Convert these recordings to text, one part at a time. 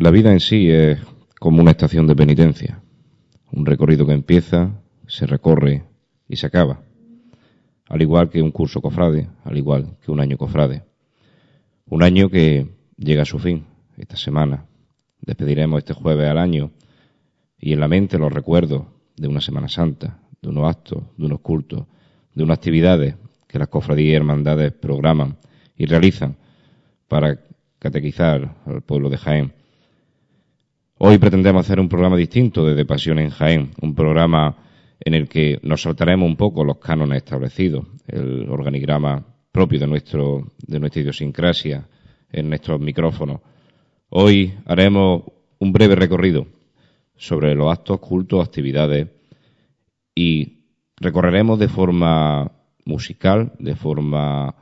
La vida en sí es como una estación de penitencia, un recorrido que empieza, se recorre y se acaba, al igual que un curso cofrade, al igual que un año cofrade. Un año que llega a su fin esta semana. Despediremos este jueves al año y en la mente los recuerdos de una Semana Santa, de unos actos, de unos cultos, de unas actividades que las cofradías y hermandades programan y realizan para catequizar al pueblo de Jaén. Hoy pretendemos hacer un programa distinto desde Pasión en Jaén, un programa en el que nos saltaremos un poco los cánones establecidos, el organigrama propio de, nuestro, de nuestra idiosincrasia en nuestros micrófonos. Hoy haremos un breve recorrido sobre los actos, cultos, actividades y recorreremos de forma musical, de forma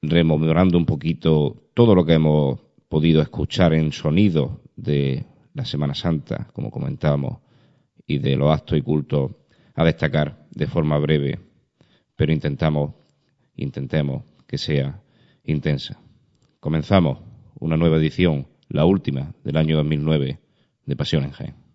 rememorando un poquito todo lo que hemos podido escuchar en sonido de la Semana Santa, como comentábamos, y de los actos y cultos a destacar de forma breve, pero intentamos, intentemos que sea intensa. Comenzamos una nueva edición, la última del año 2009 de Pasión en Jaén.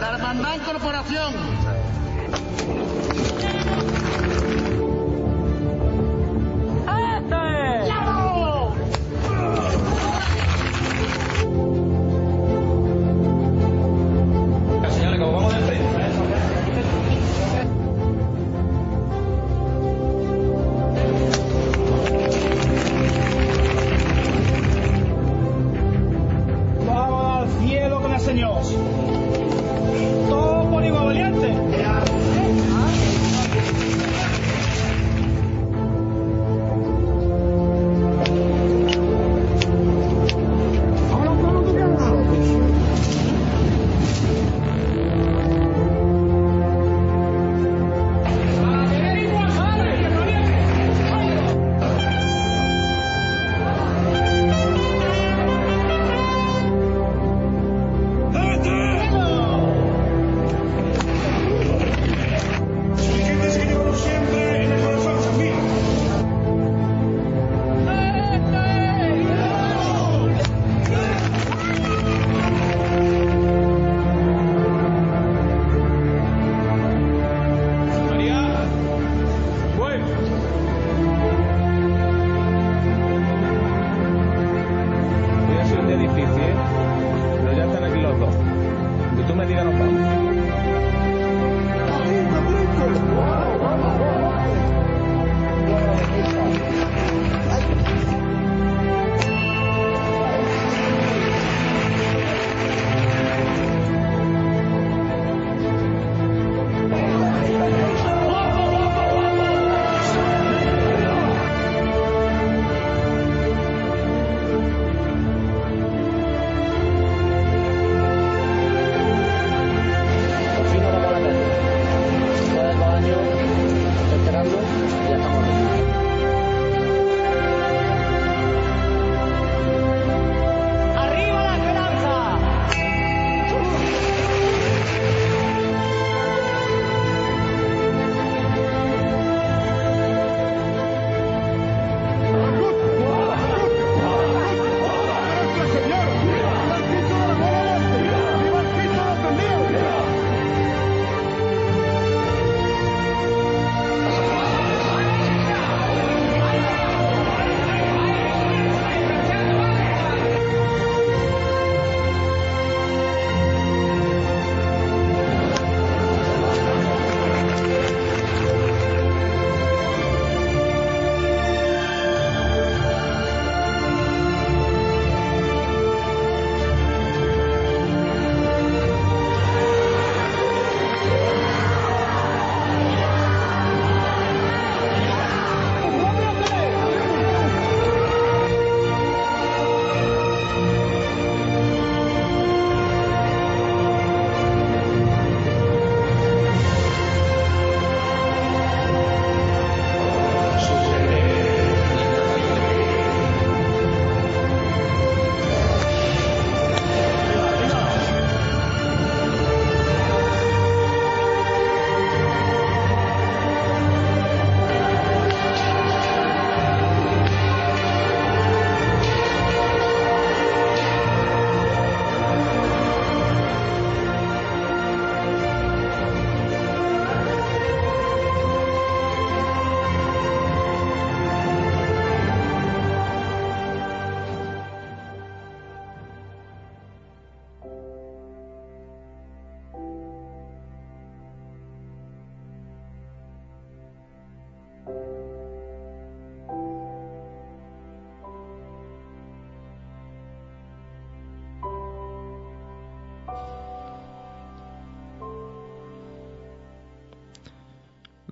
Vamos al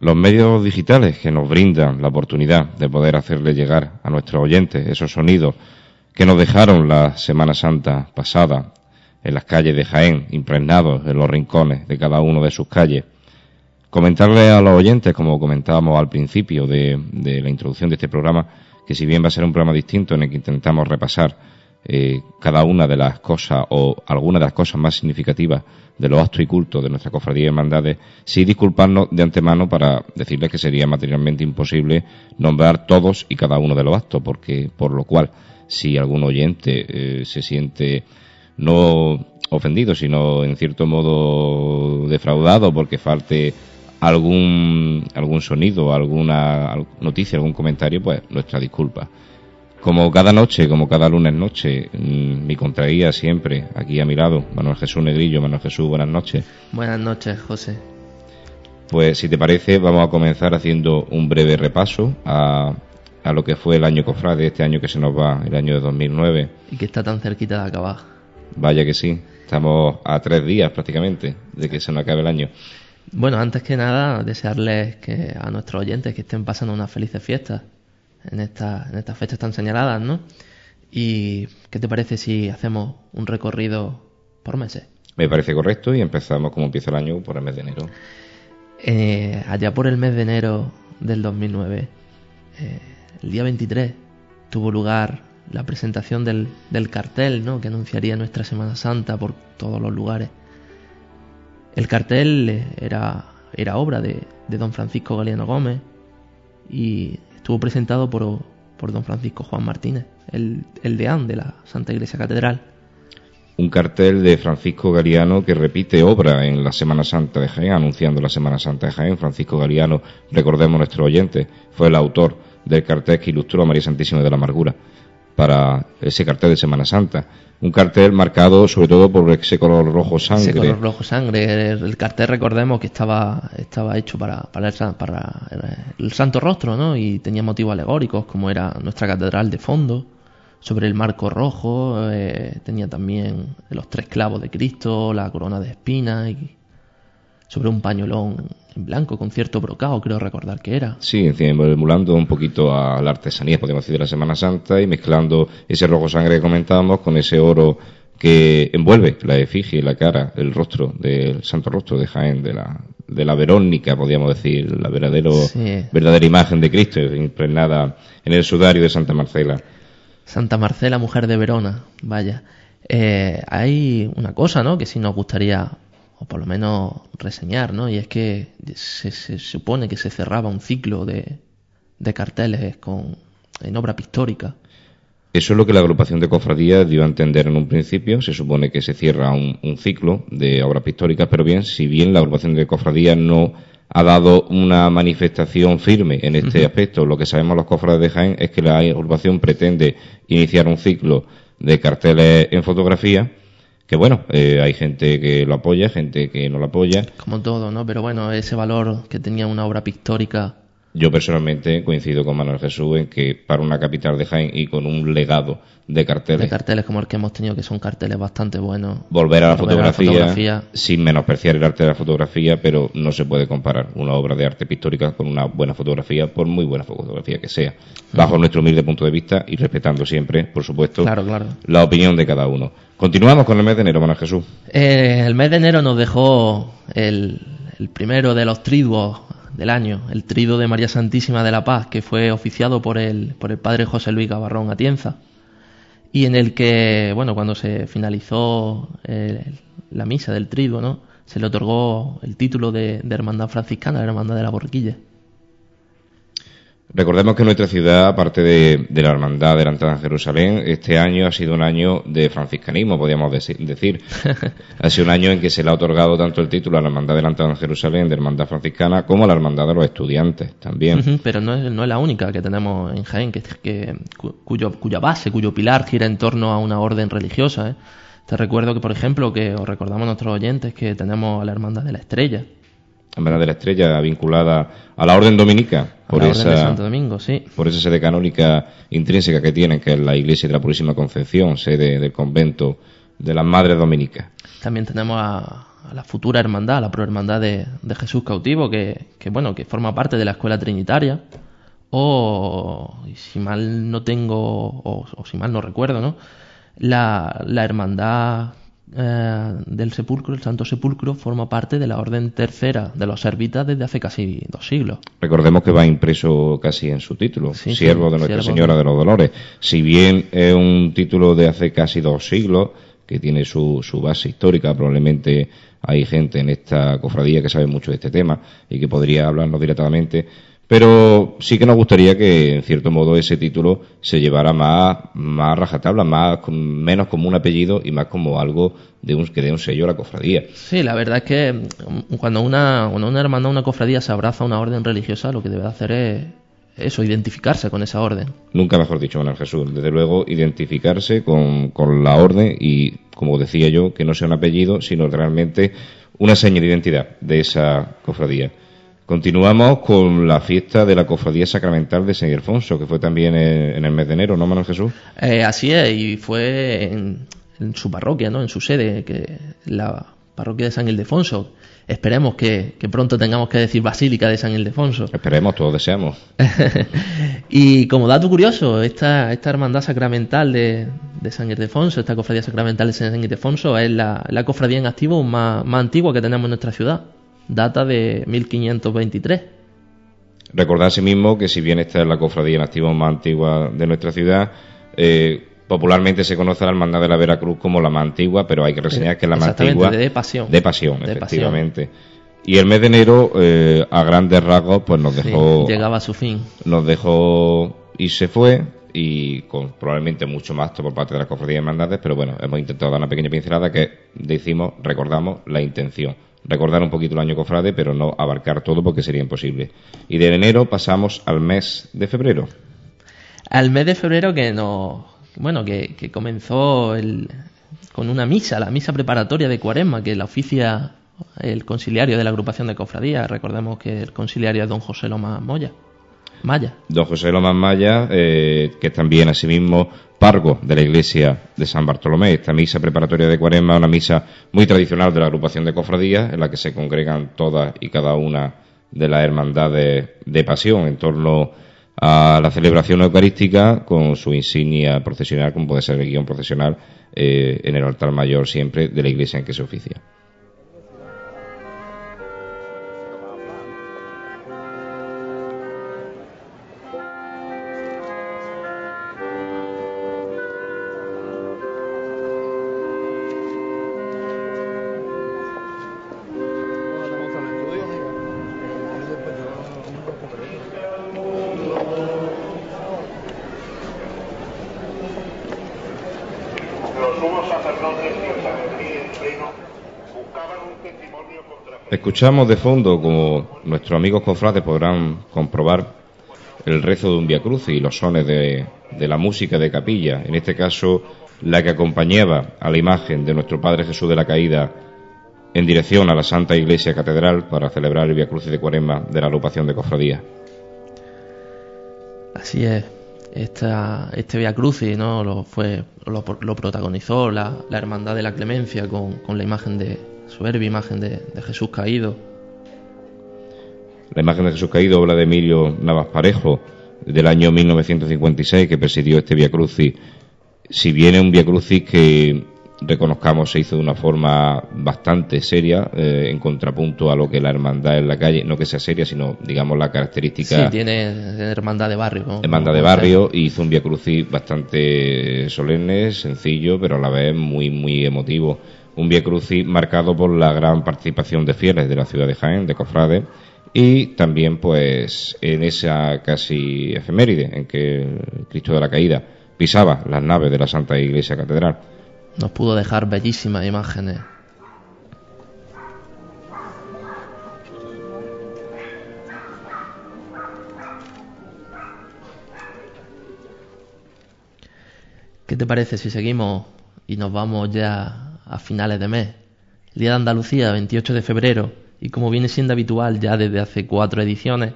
Los medios digitales que nos brindan la oportunidad de poder hacerle llegar a nuestros oyentes esos sonidos que nos dejaron la Semana Santa pasada en las calles de Jaén, impregnados en los rincones de cada uno de sus calles. Comentarle a los oyentes, como comentábamos al principio de, la introducción de este programa, que si bien va a ser un programa distinto en el que intentamos repasar eh, cada una de las cosas o algunas de las cosas más significativas de los actos y cultos de nuestra cofradía y hermandades, sí disculparnos de antemano para decirles que sería materialmente imposible nombrar todos y cada uno de los actos, porque por lo cual, si algún oyente eh, se siente no ofendido, sino en cierto modo defraudado porque falte algún algún sonido, alguna noticia, algún comentario, pues nuestra disculpa. Como cada noche, como cada lunes noche, mm, mi contraguía siempre, aquí a mi lado, Manuel Jesús Negrillo. Manuel Jesús, buenas noches. Buenas noches, José. Pues si te parece, vamos a comenzar haciendo un breve repaso a, a lo que fue el año cofrade, este año que se nos va, el año de 2009. Y que está tan cerquita de acabar. Vaya que sí, estamos a tres días prácticamente de que se nos acabe el año. Bueno, antes que nada, desearles que a nuestros oyentes que estén pasando unas felices fiestas en, esta, en estas fechas tan señaladas, ¿no? ¿Y qué te parece si hacemos un recorrido por meses? Me parece correcto y empezamos como empieza el año por el mes de enero. Eh, allá por el mes de enero del 2009, eh, el día 23, tuvo lugar la presentación del, del, cartel ¿no? que anunciaría nuestra Semana Santa por todos los lugares. El cartel eh, era, era obra de, de don Francisco Galeano Gómez y estuvo presentado por, por don Francisco Juan Martínez, el, el deán de la Santa Iglesia Catedral. Un cartel de Francisco Galiano que repite obra en la Semana Santa de Jaén, anunciando la Semana Santa de Jaén. Francisco Galiano, recordemos nuestro oyente, fue el autor del cartel que ilustró a María Santísima de la Amargura para ese cartel de Semana Santa. Un cartel marcado sobre todo por ese color rojo sangre. Ese color rojo sangre. El, cartel, recordemos que estaba, estaba hecho para, para, el, para el Santo Rostro, ¿no? Y tenía motivos alegóricos, como era nuestra catedral de fondo, sobre el marco rojo. Eh, tenía también los tres clavos de Cristo, la corona de espinas y sobre un pañolón en blanco con cierto brocado, creo recordar que era. Sí, emulando un poquito a la artesanía, podemos decir, de la Semana Santa y mezclando ese rojo sangre que comentábamos con ese oro que envuelve la efigie, la cara, el rostro del santo rostro de Jaén, de la, de la Verónica, podríamos decir, la verdadero, verdadera imagen de Cristo, impregnada en el sudario de Santa Marcela. Santa Marcela, mujer de Verona, vaya. Eh, hay una cosa, ¿no? Que sí nos gustaría o por lo menos reseñar, ¿no? Y es que se, supone que se cerraba un ciclo de, de carteles con, en obra pictórica. Eso es lo que la agrupación de cofradías dio a entender en un principio. Se supone que se cierra un, ciclo de obras pictóricas, pero bien, si bien la agrupación de cofradías no ha dado una manifestación firme en este aspecto, lo que sabemos los cofrades de Jaén es que la agrupación pretende iniciar un ciclo de carteles en fotografía que bueno, eh, hay gente que lo apoya, gente que no lo apoya. Como todo, ¿no? Pero bueno, ese valor que tenía una obra pictórica yo personalmente coincido con Manuel Jesús en que para una capital de Jaén y con un legado de carteles. De carteles como el que hemos tenido, que son carteles bastante buenos. Volver a la, fotografía, sin menospreciar el arte de la fotografía, pero no se puede comparar una obra de arte pictórica con una buena fotografía, por muy buena fotografía que sea. Bajo nuestro humilde punto de vista y respetando siempre, por supuesto, la opinión de cada uno. Continuamos con el mes de enero, Manuel Jesús. Eh, el mes de enero nos dejó el, el primero de los triduos del año, el trido de María Santísima de la Paz, que fue oficiado por el, por el padre José Luis Gabarrón Atienza, y en el que, bueno, cuando se finalizó eh, la misa del trido, ¿no? se le otorgó el título de, de Hermandad Franciscana, la Hermandad de la Borriquilla. Recordemos que nuestra ciudad, aparte de, la Hermandad de la Entrada en Jerusalén, este año ha sido un año de franciscanismo, podríamos decir. ha sido un año en que se le ha otorgado tanto el título a la Hermandad de la Entrada en Jerusalén, de Hermandad Franciscana, como a la Hermandad de los Estudiantes también. pero no es, no es la única que tenemos en Jaén, que, cuyo, cuya base, cuyo pilar gira en torno a una orden religiosa. ¿eh? Te recuerdo que, por ejemplo, que os recordamos a nuestros oyentes que tenemos a la Hermandad de la Estrella, Hermandad de la Estrella, vinculada a la Orden Dominica, por esa, Santo Domingo, sí. por esa sede canónica intrínseca que tienen, que es la Iglesia de la Purísima Concepción, sede del convento de las Madres Dominicas. También tenemos a, la futura hermandad, la prohermandad de, de Jesús cautivo, que, bueno, que forma parte de la escuela trinitaria, o si mal no tengo, o, o si mal no recuerdo, ¿no? La, la hermandad eh, del sepulcro, el Santo Sepulcro, forma parte de la orden tercera de los servitas desde hace casi dos siglos. Recordemos que va impreso casi en su título, Siervo de Nuestra Señora de los Dolores. Si bien es un título de hace casi dos siglos, que tiene su, su base histórica, probablemente hay gente en esta cofradía que sabe mucho de este tema y que podría hablarnos directamente pero sí que nos gustaría que, en cierto modo, ese título se llevara más, más rajatabla, más, menos como un apellido y más como algo de un, que dé un sello a la cofradía. Sí, la verdad es que mm, cuando una, cuando una hermandad, una cofradía se abraza a una orden religiosa, lo que debe hacer es eso, identificarse con esa orden. Nunca mejor dicho, Manuel Jesús. Desde luego, identificarse con, con la orden y, como decía yo, que no sea un apellido, sino realmente una seña de identidad de esa cofradía. Continuamos con la fiesta de la Cofradía Sacramental de San Ildefonso, que fue también en el mes de enero, ¿no, Manuel Jesús? Eh, así es, y fue en, su parroquia, ¿no? En su sede, que la parroquia de San Ildefonso. Esperemos que, pronto tengamos que decir Basílica de San Ildefonso. Esperemos, todos deseamos. y como dato curioso, esta, esta hermandad sacramental de, San Ildefonso, esta cofradía sacramental de San Ildefonso, es la, cofradía en activo más, más antigua que tenemos en nuestra ciudad data de 1523. Recordar asimismo que si bien esta es la cofradía en activo más antigua de nuestra ciudad, eh, popularmente se conoce la Hermandad de la Veracruz como la más antigua, pero hay que reseñar que es la más antigua de pasión. De pasión, efectivamente. Y el mes de enero, eh, a grandes rasgos, pues nos dejó... llegaba a su fin. Nos dejó y se fue, y con probablemente mucho más por parte de la cofradía de hermandades, pero bueno, hemos intentado dar una pequeña pincelada que decimos, recordamos la intención recordar un poquito el año cofrade, pero no abarcar todo porque sería imposible. Y de enero pasamos al mes de febrero. Al mes de febrero que no, bueno, que, comenzó el, con una misa, la misa preparatoria de Cuaresma, que la oficia el conciliario de la agrupación de cofradías. Recordemos que el conciliario es don José Loma Moya. Maya. Don José Loma Maya, eh, que también asimismo pargo de la iglesia de San Bartolomé. Esta misa preparatoria de Cuaresma es una misa muy tradicional de la agrupación de cofradías, en la que se congregan todas y cada una de las hermandades de pasión en torno a la celebración eucarística con su insignia procesional, como puede ser el guion procesional eh, en el altar mayor siempre de la iglesia en que se oficia. Escuchamos de fondo, como nuestros amigos confrades podrán comprobar, el rezo de un Via y los sones de, de la música de capilla, en este caso la que acompañaba a la imagen de nuestro Padre Jesús de la Caída en dirección a la Santa Iglesia Catedral para celebrar el Via Crucis de Cuaresma de la agrupación de cofradía. Así es, Esta, este Via Crucis ¿no? lo, fue, lo, protagonizó la, la, Hermandad de la Clemencia con, con la imagen de, soberbia imagen de, Jesús caído. La imagen de Jesús caído, obra de Emilio Navas Parejo, del año 1956, que presidió este Via Crucis. Si viene un Via Crucis que reconozcamos se hizo de una forma bastante seria, eh, en contrapunto a lo que la hermandad en la calle, no que sea seria, sino digamos la característica. Sí, tiene, hermandad de barrio. ¿no? Hermandad de barrio, y hizo un Via Crucis bastante solemne, sencillo, pero a la vez muy, muy emotivo un Via Crucis marcado por la gran participación de fieles de la ciudad de Jaén, de cofrades, y también pues en esa casi efeméride en que Cristo de la Caída pisaba las naves de la Santa Iglesia Catedral. Nos pudo dejar bellísimas imágenes. ¿Qué te parece si seguimos y nos vamos ya a finales de mes. El Día de Andalucía, 28 de febrero, y como viene siendo habitual ya desde hace cuatro ediciones,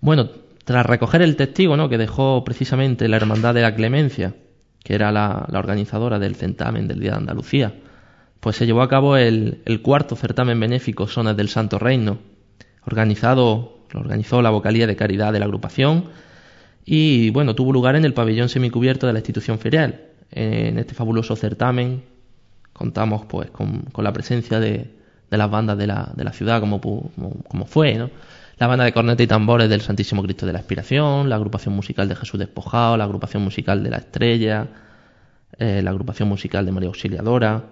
bueno, tras recoger el testigo ¿no? que dejó precisamente la Hermandad de la Clemencia, que era la, organizadora del certamen del Día de Andalucía, pues se llevó a cabo el, cuarto certamen benéfico Sones del Santo Reino, organizado, lo organizó la vocalía de caridad de la agrupación y bueno, tuvo lugar en el pabellón semicubierto de la institución ferial. En este fabuloso certamen contamos pues con, la presencia de, las bandas de la, de la ciudad como, como, fue, ¿no? La banda de corneta y tambores del Santísimo Cristo de la Aspiración, la agrupación musical de Jesús Despojado, la agrupación musical de la Estrella, eh, la agrupación musical de María Auxiliadora,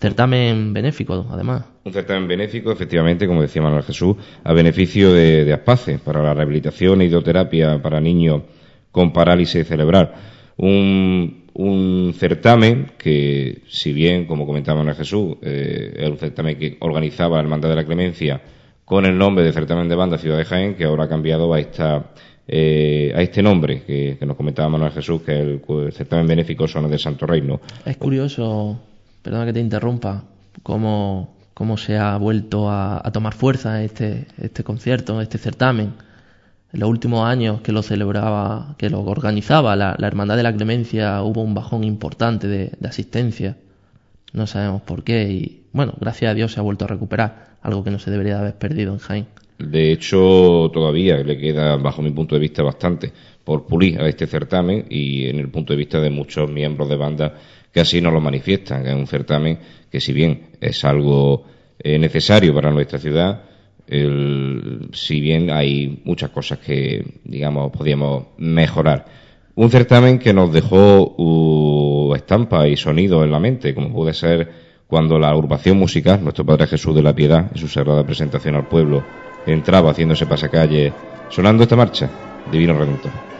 Certamen benéfico, además. Un certamen benéfico, efectivamente, como decía Manuel Jesús, a beneficio de, de Aspace, para la rehabilitación e hidroterapia para niños con parálisis cerebral. Un, un certamen que, si bien, como comentaba Manuel Jesús, eh, es un certamen que organizaba la Hermandad de la Clemencia con el nombre de Certamen de Banda Ciudad de Jaén, que ahora ha cambiado a esta eh, a este nombre que, nos comentaba Manuel Jesús, que es el, certamen benéfico Zona de Santo Reino. Es curioso perdona que te interrumpa, cómo, se ha vuelto a, tomar fuerza este, este concierto, este certamen. En los últimos años que lo celebraba, que lo organizaba la, Hermandad de la Clemencia, hubo un bajón importante de, asistencia. No sabemos por qué y, bueno, gracias a Dios se ha vuelto a recuperar, algo que no se debería haber perdido en Jaén. De hecho, todavía le queda, bajo mi punto de vista, bastante por pulir a este certamen y en el punto de vista de muchos miembros de banda que así nos lo manifiestan, es un certamen que si bien es algo eh, necesario para nuestra ciudad, si bien hay muchas cosas que, digamos, podíamos mejorar. Un certamen que nos dejó uh, estampa y sonido en la mente, como puede ser cuando la agrupación musical, nuestro Padre Jesús de la Piedad, en su sagrada presentación al pueblo, entraba haciéndose pasacalle, sonando esta marcha, Divino Redentor.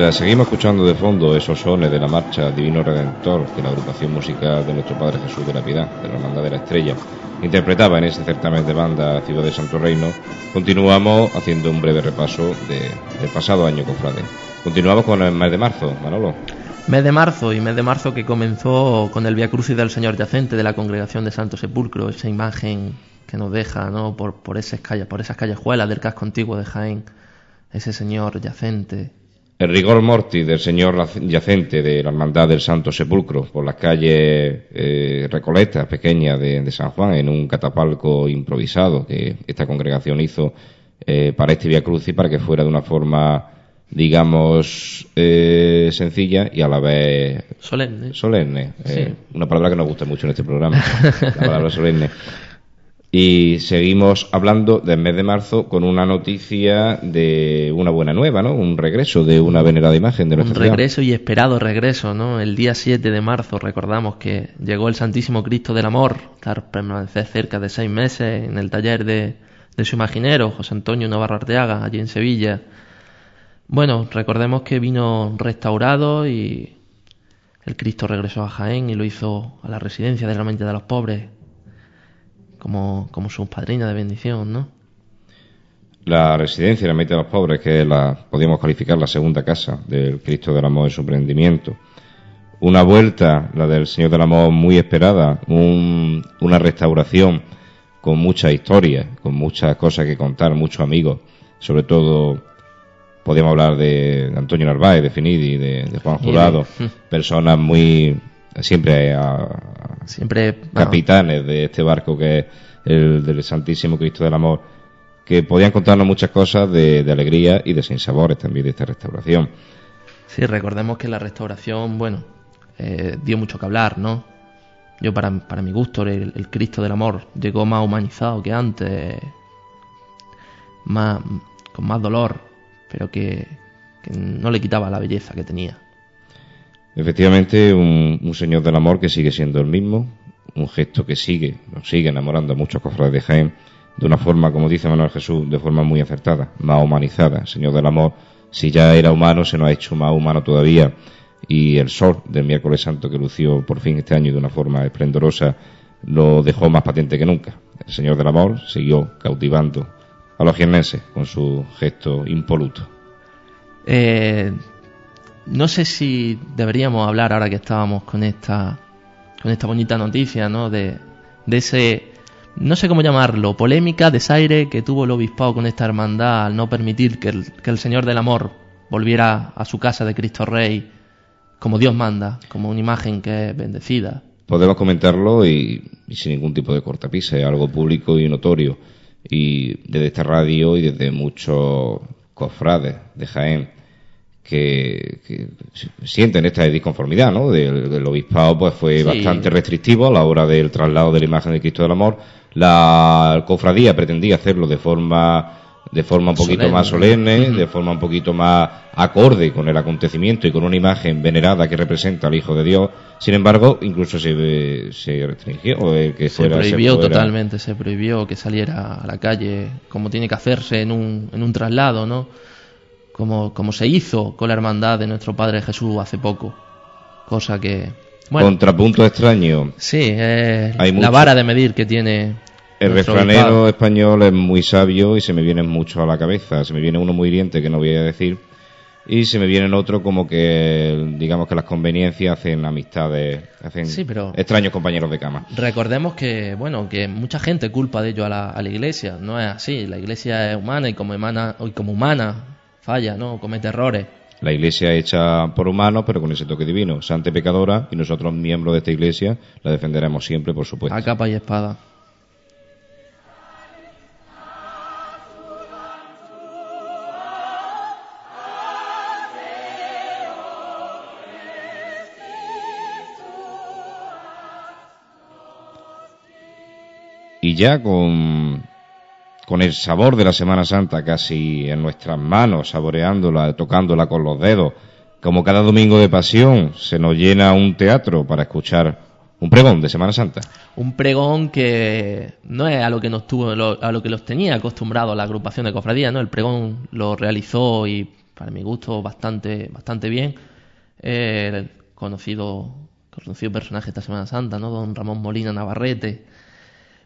Mientras seguimos escuchando de fondo esos sones de la marcha Divino Redentor que la agrupación musical de nuestro Padre Jesús de la Piedad, de la Hermandad de la Estrella, interpretaba en ese certamen de banda Ciudad de Santo Reino, continuamos haciendo un breve repaso del pasado año, cofrade. Continuamos con el mes de marzo, Manolo. Mes de marzo y mes de marzo que comenzó con el Via Crucis del Señor Yacente de la Congregación de Santo Sepulcro, esa imagen que nos deja ¿no? por, esas, calles, por esas callejuelas del casco antiguo de Jaén, ese Señor Yacente el rigor mortis del señor yacente de la Hermandad del Santo Sepulcro por las calles eh, recoletas pequeñas de, San Juan en un catapalco improvisado que esta congregación hizo eh, para este Via Cruz y para que fuera de una forma digamos eh, sencilla y a la vez solemne. solemne. Una palabra que nos gusta mucho en este programa la palabra solemne Y seguimos hablando del mes de marzo con una noticia de una buena nueva, ¿no? Un regreso de una venerada imagen de nuestra Un regreso y esperado regreso, ¿no? El día 7 de marzo recordamos que llegó el Santísimo Cristo del Amor, tras permanecer cerca de seis meses en el taller de, de su imaginero, José Antonio Navarro Arteaga, allí en Sevilla. Bueno, recordemos que vino restaurado y el Cristo regresó a Jaén y lo hizo a la residencia de la mente de los pobres como, como sus padrinas de bendición, ¿no? La residencia de la mente de los pobres, que la podríamos calificar la segunda casa del Cristo del Amor en su emprendimiento. Una vuelta, la del Señor del Amor, muy esperada, una restauración con mucha historia, con muchas cosas que contar, muchos amigos, sobre todo podríamos hablar de, Antonio Narváez, de Finidi, de, de Juan Jurado, personas muy siempre a, siempre capitanes de este barco que es el del Santísimo Cristo del Amor, que podían contarnos muchas cosas de, alegría y de sinsabores también de esta restauración. Sí, recordemos que la restauración, bueno, eh, dio mucho que hablar, ¿no? Yo, para, para mi gusto, el, Cristo del Amor llegó más humanizado que antes, más, con más dolor, pero que no le quitaba la belleza que tenía. Efectivamente, un, Señor del Amor que sigue siendo el mismo, un gesto que sigue, nos sigue enamorando a muchos cofrades de Jaén, de una forma, como dice Manuel Jesús, de forma muy acertada, más humanizada. Señor del Amor, si ya era humano, se nos ha hecho más humano todavía. Y el sol del miércoles santo que lució por fin este año de una forma esplendorosa lo dejó más patente que nunca. El Señor del Amor siguió cautivando a los jiennenses con su gesto impoluto. Eh, no sé si deberíamos hablar ahora que estábamos con esta con esta bonita noticia, ¿no? De, ese no sé cómo llamarlo, polémica, desaire que tuvo el obispado con esta hermandad al no permitir que el, que el Señor del Amor volviera a su casa de Cristo Rey como Dios manda, como una imagen que es bendecida. Podemos comentarlo y, y sin ningún tipo de cortapisa, es algo público y notorio. Y desde esta radio y desde muchos cofrades de Jaén que, sienten esta disconformidad, ¿no? Del, obispado, pues fue bastante restrictivo a la hora del traslado de la imagen de Cristo del Amor. La cofradía pretendía hacerlo de forma de forma un poquito más solemne, de forma un poquito más acorde con el acontecimiento y con una imagen venerada que representa al Hijo de Dios. Sin embargo, incluso se, se restringió que se prohibió totalmente, se prohibió que saliera a la calle como tiene que hacerse en un, en un traslado, ¿no? Como, como se hizo con la hermandad de nuestro Padre Jesús hace poco. Cosa que... Contrapunto extraño. Sí, la vara de medir que tiene... El refranero español es muy sabio y se me viene mucho a la cabeza. Se me viene uno muy hiriente que no voy a decir y se me viene otro como que digamos que las conveniencias hacen amistades hacen extraños compañeros de cama recordemos que bueno que mucha gente culpa de ello a la, a la iglesia no es así la iglesia es humana y como humana y como humana falla, ¿no? Comete errores. La iglesia hecha por humanos, pero con ese toque divino, santa y pecadora, y nosotros, miembros de esta iglesia, la defenderemos siempre, por supuesto. A capa y espada. Y ya con con el sabor de la Semana Santa casi en nuestras manos, saboreándola, tocándola con los dedos. Como cada domingo de pasión se nos llena un teatro para escuchar un pregón de Semana Santa. Un pregón que no es a lo que nos tuvo, a lo que los tenía acostumbrados la agrupación de cofradía, ¿no? El pregón lo realizó y para mi gusto bastante, bastante bien. el conocido, conocido personaje esta Semana Santa, ¿no? Don Ramón Molina Navarrete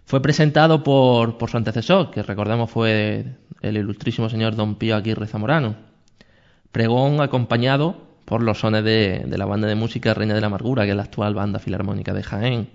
fue presentado por, por su antecesor, que recordemos fue el ilustrísimo señor Don Pío Aguirre Zamorano. Pregón acompañado por los sones de, de la banda de música Reina de la Amargura, que es la actual banda filarmónica de Jaén.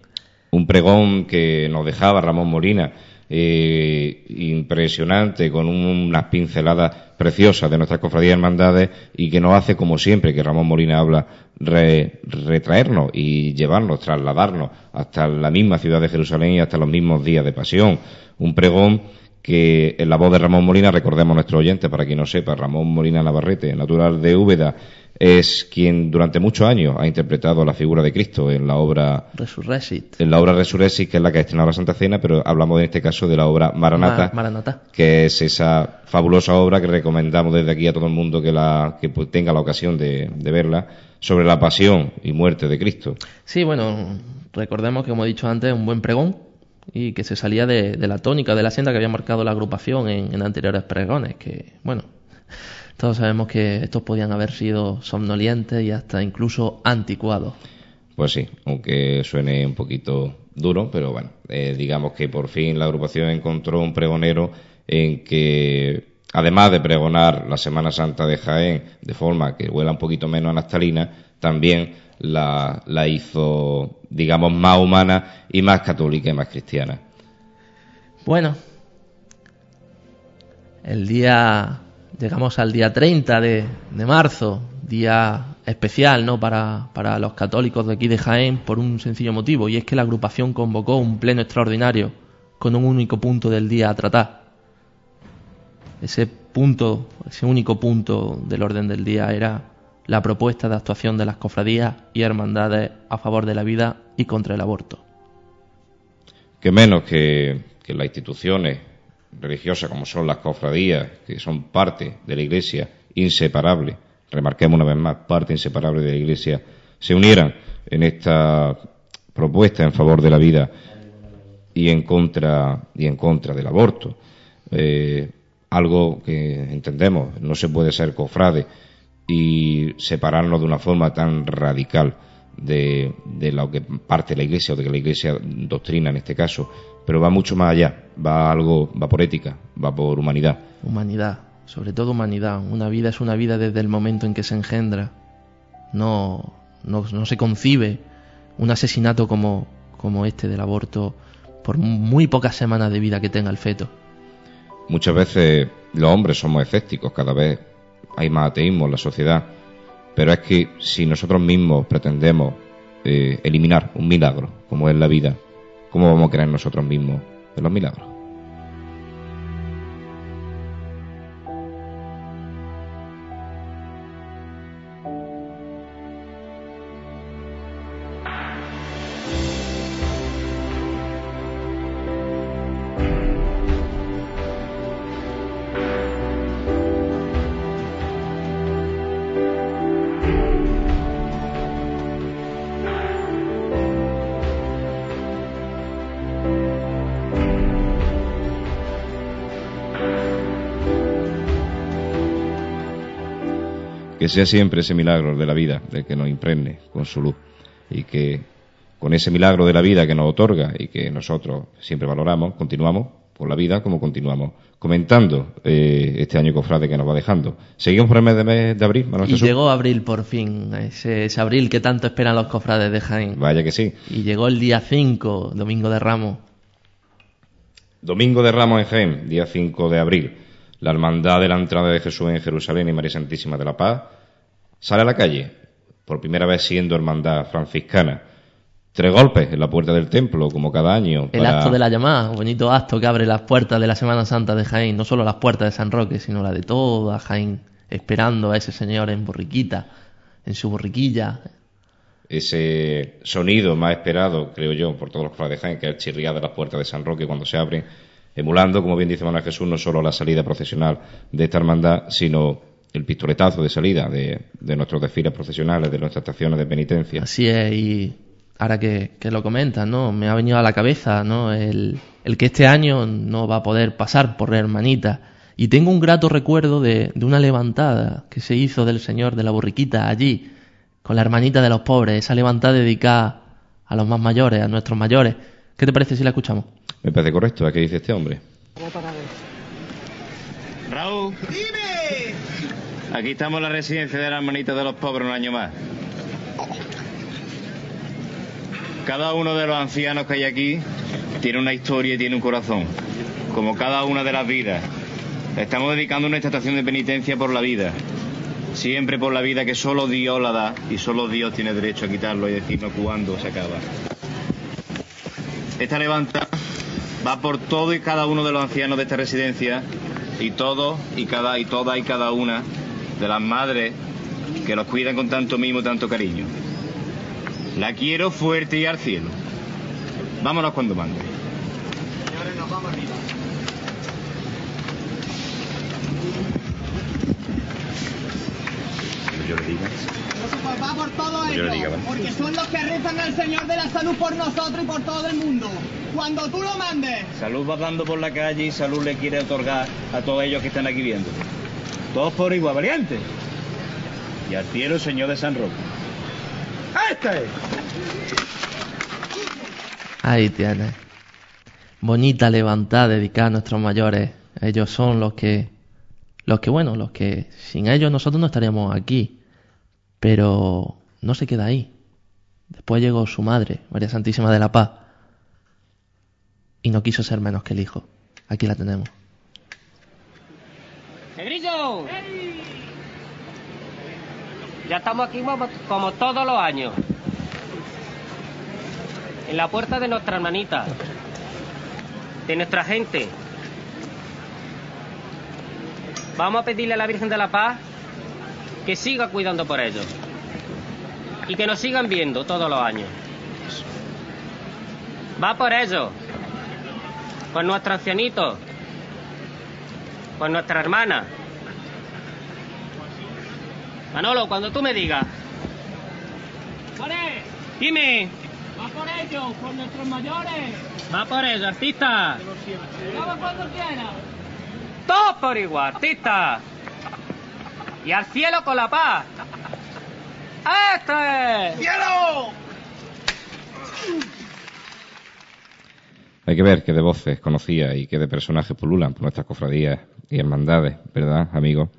Un pregón que nos dejaba Ramón Molina eh, impresionante, con unas pinceladas preciosas de nuestras cofradías hermandades y que nos hace, como siempre que Ramón Molina habla, retraernos y llevarnos, trasladarnos hasta la misma ciudad de Jerusalén y hasta los mismos días de pasión. Un pregón que en la voz de Ramón Molina, recordemos a nuestro oyente, para quien no sepa, Ramón Molina Navarrete, natural de Úbeda, es quien durante muchos años ha interpretado la figura de Cristo en la obra Resurrecit. En la obra Resurrecit, que es la que ha estrenado la Santa Cena, pero hablamos en este caso de la obra Maranata, Maranata. que es esa fabulosa obra que recomendamos desde aquí a todo el mundo que, la, que tenga la ocasión de, de verla, sobre la pasión y muerte de Cristo. Sí, bueno, recordemos que, como he dicho antes, un buen pregón y que se salía de, de la tónica, de la senda que había marcado la agrupación en, en anteriores pregones, que, bueno, todos sabemos que estos podían haber sido somnolientes y hasta incluso anticuados. Pues sí, aunque suene un poquito duro, pero bueno, eh, digamos que por fin la agrupación encontró un pregonero en que, además de pregonar la Semana Santa de Jaén de forma que huela un poquito menos a naftalina, también la, la hizo, digamos, más humana y más católica y más cristiana. Bueno, el día llegamos al día 30 de, de marzo, día especial ¿no? Para, para, los católicos de aquí de Jaén por un sencillo motivo, y es que la agrupación convocó un pleno extraordinario con un único punto del día a tratar. Ese punto, ese único punto del orden del día era la propuesta de actuación de las cofradías y hermandades a favor de la vida y contra el aborto. Que menos que, que las instituciones religiosas como son las cofradías, que son parte de la Iglesia, inseparable, remarquemos una vez más, parte inseparable de la Iglesia, se unieran en esta propuesta en favor de la vida y en contra y en contra del aborto. Eh, algo que entendemos, no se puede ser cofrade y separarnos de una forma tan radical de, de lo que parte la Iglesia o de que la Iglesia doctrina en este caso, pero va mucho más allá, va algo, va por ética, va por humanidad. Humanidad, sobre todo humanidad. Una vida es una vida desde el momento en que se engendra. No, no, no se concibe un asesinato como, como este del aborto por muy pocas semanas de vida que tenga el feto. Muchas veces los hombres somos escépticos, cada vez hay más ateísmo en la sociedad, pero es que si nosotros mismos pretendemos eh, eliminar un milagro, como es la vida, ¿cómo vamos a creer nosotros mismos en los milagros? Que sea siempre ese milagro de la vida, de que nos impregne con su luz y que con ese milagro de la vida que nos otorga y que nosotros siempre valoramos, continuamos por la vida como continuamos comentando eh, este año cofrade que nos va dejando. Seguimos por el mes de, mes de abril, Manuel Y Jesús? llegó abril por fin, ese, ese, abril que tanto esperan los cofrades de Jaén. Vaya que sí. Y llegó el día 5, Domingo de Ramos. Domingo de Ramos en Jaén, día 5 de abril la Hermandad de la Entrada de Jesús en Jerusalén y María Santísima de la Paz, sale a la calle, por primera vez siendo hermandad franciscana. Tres golpes en la puerta del templo, como cada año. El acto de la llamada, un bonito acto que abre las puertas de la Semana Santa de Jaén, no solo las puertas de San Roque, sino la de toda Jaén, esperando a ese señor en borriquita, en su borriquilla. Ese sonido más esperado, creo yo, por todos los frades de Jaén, que es el chirriar de las puertas de San Roque cuando se abren emulando, como bien dice Manuel Jesús, no solo la salida procesional de esta hermandad, sino el pistoletazo de salida de, de nuestros desfiles procesionales, de nuestras estaciones de penitencia. Así es, y ahora que, que lo comentas, ¿no? Me ha venido a la cabeza, ¿no? El, el, que este año no va a poder pasar por hermanita. Y tengo un grato recuerdo de, de una levantada que se hizo del Señor de la Borriquita allí, con la hermanita de los pobres, esa levantada dedicada a los más mayores, a nuestros mayores. ¿Qué te parece si la escuchamos? Me parece correcto. ¿A qué dice este hombre? Raúl. ¡Dime! Aquí estamos en la residencia de la hermanita de los pobres un año más. Cada uno de los ancianos que hay aquí tiene una historia y tiene un corazón, como cada una de las vidas. Estamos dedicando una estación de penitencia por la vida, siempre por la vida que solo Dios la da y solo Dios tiene derecho a quitarlo y decirnos cuándo se acaba. Esta levanta va por todo y cada uno de los ancianos de esta residencia y todo y cada y toda y cada una de las madres que los cuidan con tanto mimo, tanto cariño. La quiero fuerte y al cielo. Vámonos cuando mande. Señores, nos vamos arriba. Yo le diga. Pues va por todo ello, porque son los que rezan al Señor de la salud por nosotros y por todo el mundo. Cuando tú lo mandes. Salud va dando por la calle y salud le quiere otorgar a todos ellos que están aquí viendo. Todos por igual, valiente. Y al cielo, Señor de San Roque. ¡Este! Ahí tienes. Bonita levantada dedicada a nuestros mayores. Ellos son los que, los que, bueno, los que sin ellos nosotros no estaríamos aquí. Pero no se queda ahí. Después llegó su madre, María Santísima de la Paz, y no quiso ser menos que el hijo. Aquí la tenemos. ¡Negrillo! Ya estamos aquí como todos los años en la puerta de nuestra hermanita, de nuestra gente. Vamos a pedirle a la Virgen de la Paz que siga cuidando por ellos y que nos sigan viendo todos los años. Va por ellos, por nuestro ancianito, por nuestra hermana. Manolo, cuando tú me digas. ¡Vale! Dime. Va por ellos, por nuestros mayores. Va por ellos, artista. Vamos cuando quiera. Todos por igual, artista. Y al cielo con la paz. ¡Este! ¡Cielo! Hay que ver qué de voces conocía y qué de personajes pululan por nuestras cofradías y hermandades, ¿verdad, amigos?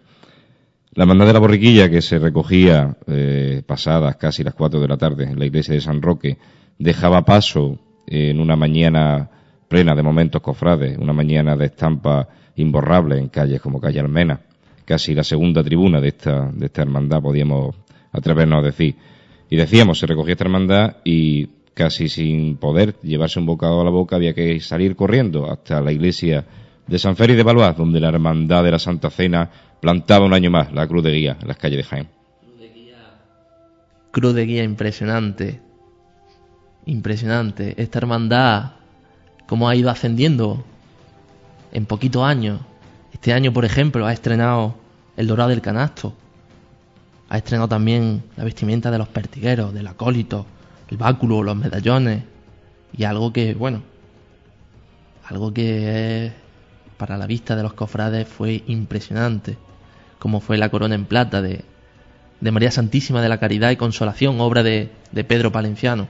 La hermandad de la borriquilla que se recogía eh, pasadas casi las cuatro de la tarde en la iglesia de San Roque dejaba paso en una mañana plena de momentos cofrades, una mañana de estampa imborrable en calles como calle Almena, casi la segunda tribuna de esta, de esta hermandad, podíamos atrevernos a decir. Y decíamos, se recogía esta hermandad y casi sin poder llevarse un bocado a la boca había que salir corriendo hasta la iglesia de San Félix de Valois, donde la hermandad de la Santa Cena plantaba un año más la cruz de guía en las calles de Jaén. Cruz de guía impresionante, impresionante. Esta hermandad, cómo ha ido ascendiendo en poquitos años. Este año, por ejemplo, ha estrenado El Dorado del Canasto. Ha estrenado también la vestimenta de los pertigueros, del acólito, el báculo, los medallones. Y algo que, bueno, algo que para la vista de los cofrades fue impresionante, como fue la corona en plata de, de María Santísima de la Caridad y Consolación, obra de, de Pedro Palenciano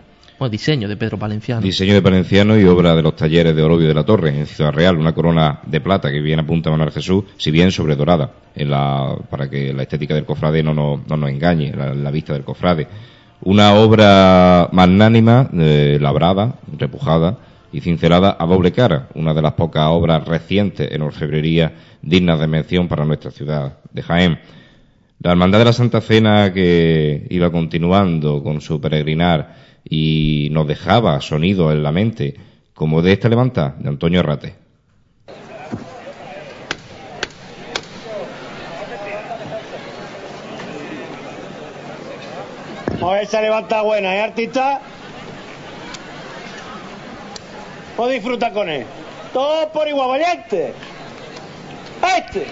diseño de Pedro Palenciano. Diseño de Palenciano y obra de los talleres de Orobio de la Torre en Ciudad Real, una corona de plata que viene a punta Manuel Jesús, si bien sobre dorada, en la, para que la estética del cofrade no nos, no nos engañe, la, vista del cofrade. Una obra magnánima, eh, labrada, repujada y cincelada a doble cara, una de las pocas obras recientes en orfebrería dignas de mención para nuestra ciudad de Jaén. La Hermandad de la Santa Cena que iba continuando con su peregrinar y nos dejaba sonido en la mente, como de esta levanta de Antonio Rate. Ver esa levanta buena, ¿eh, artista? Pues disfrutar con él. Todo por igual, valiente. Este.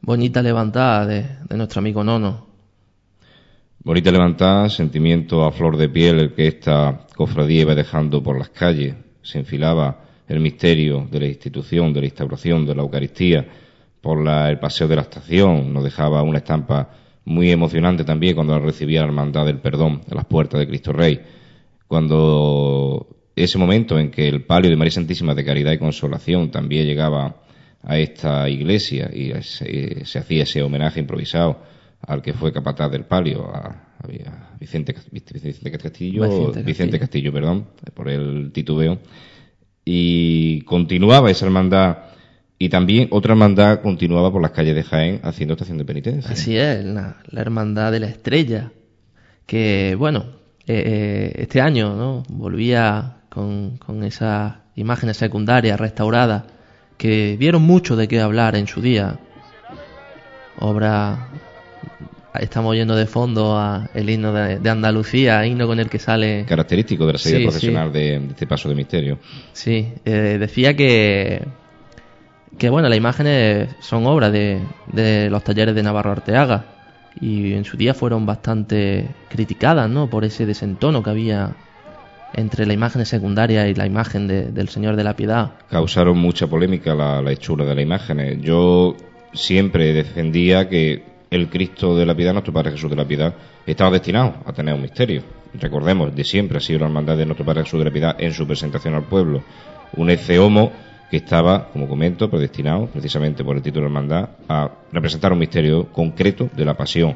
Bonita levantada de, de nuestro amigo Nono. Bonita levantada, sentimiento a flor de piel que esta cofradía iba dejando por las calles. Se enfilaba el misterio de la institución, de la instauración de la Eucaristía por el paseo de la estación. Nos dejaba una estampa muy emocionante también cuando recibía la hermandad del perdón a las puertas de Cristo Rey. Cuando ese momento en que el palio de María Santísima de Caridad y Consolación también llegaba a esta iglesia y se hacía ese homenaje improvisado al que fue capataz del palio, a, Vicente, Castillo, Vicente Castillo. perdón, por el titubeo, y continuaba esa hermandad y también otra hermandad continuaba por las calles de Jaén haciendo estación de penitencia. Así es, la, hermandad de la estrella, que bueno, eh, eh, este año ¿no? volvía con, con esas imágenes secundarias restauradas que vieron mucho de qué hablar en su día, obra estamos oyendo de fondo a el himno de, Andalucía, himno con el que sale... Característico de la serie profesional De, este paso de misterio. Sí, eh, decía que, que bueno, las imágenes son obras de, de los talleres de Navarro Arteaga y en su día fueron bastante criticadas, ¿no? Por ese desentono que había entre la imagen secundaria y la imagen del Señor de la Piedad. Causaron mucha polémica la, la hechura de las imágenes. Yo siempre defendía que el Cristo de la Piedad, nuestro Padre Jesús de la Piedad, estaba destinado a tener un misterio. Recordemos, de siempre ha sido la hermandad de nuestro Padre Jesús de la Piedad en su presentación al pueblo. Un ece homo que estaba, como comento, predestinado, precisamente por el título de hermandad, a representar un misterio concreto de la pasión.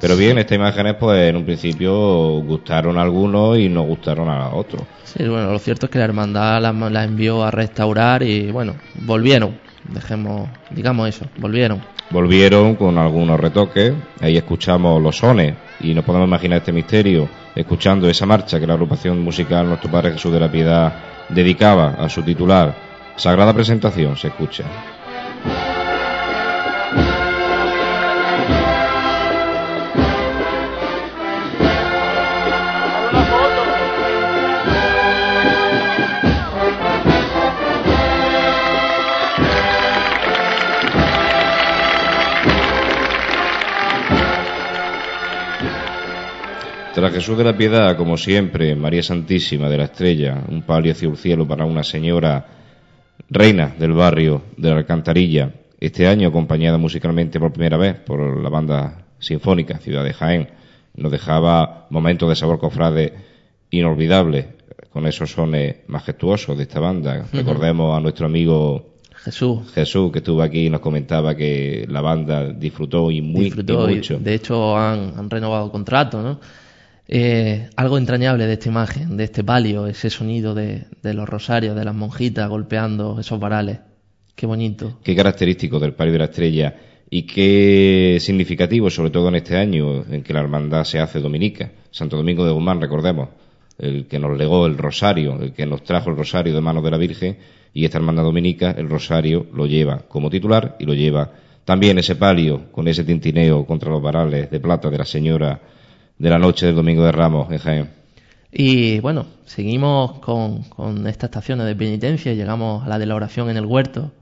Pero bien, estas imágenes, pues en un principio gustaron a algunos y no gustaron a otros. Sí, bueno, lo cierto es que la hermandad la, la envió a restaurar y, bueno, volvieron. Dejemos, digamos eso, volvieron volvieron con algunos retoques. Ahí escuchamos los sones y nos podemos imaginar este misterio escuchando esa marcha que la agrupación musical Nuestro Padre Jesús de la Piedad dedicaba a su titular. Sagrada presentación se escucha. Tras Jesús de la Piedad, como siempre, María Santísima de la Estrella, un palio hacia el cielo para una señora reina del barrio de la Alcantarilla, este año acompañada musicalmente por primera vez por la banda sinfónica Ciudad de Jaén, nos dejaba momentos de sabor cofrade inolvidables con esos sones majestuosos de esta banda. Recordemos a nuestro amigo Jesús. Jesús, que estuvo aquí y nos comentaba que la banda disfrutó y muy mucho. de hecho, han, han renovado contrato, ¿no? Eh, algo entrañable de esta imagen, de este palio, ese sonido de, los rosarios, de las monjitas golpeando esos varales. Qué bonito. Qué característico del palio de la estrella y qué significativo, sobre todo en este año en que la hermandad se hace dominica. Santo Domingo de Guzmán, recordemos, el que nos legó el rosario, el que nos trajo el rosario de manos de la Virgen, y esta hermandad dominica, el rosario lo lleva como titular y lo lleva también ese palio con ese tintineo contra los varales de plata de la señora de la noche del Domingo de Ramos en Jaén. Y bueno, seguimos con, con estas estaciones de penitencia llegamos a la de la oración en el huerto,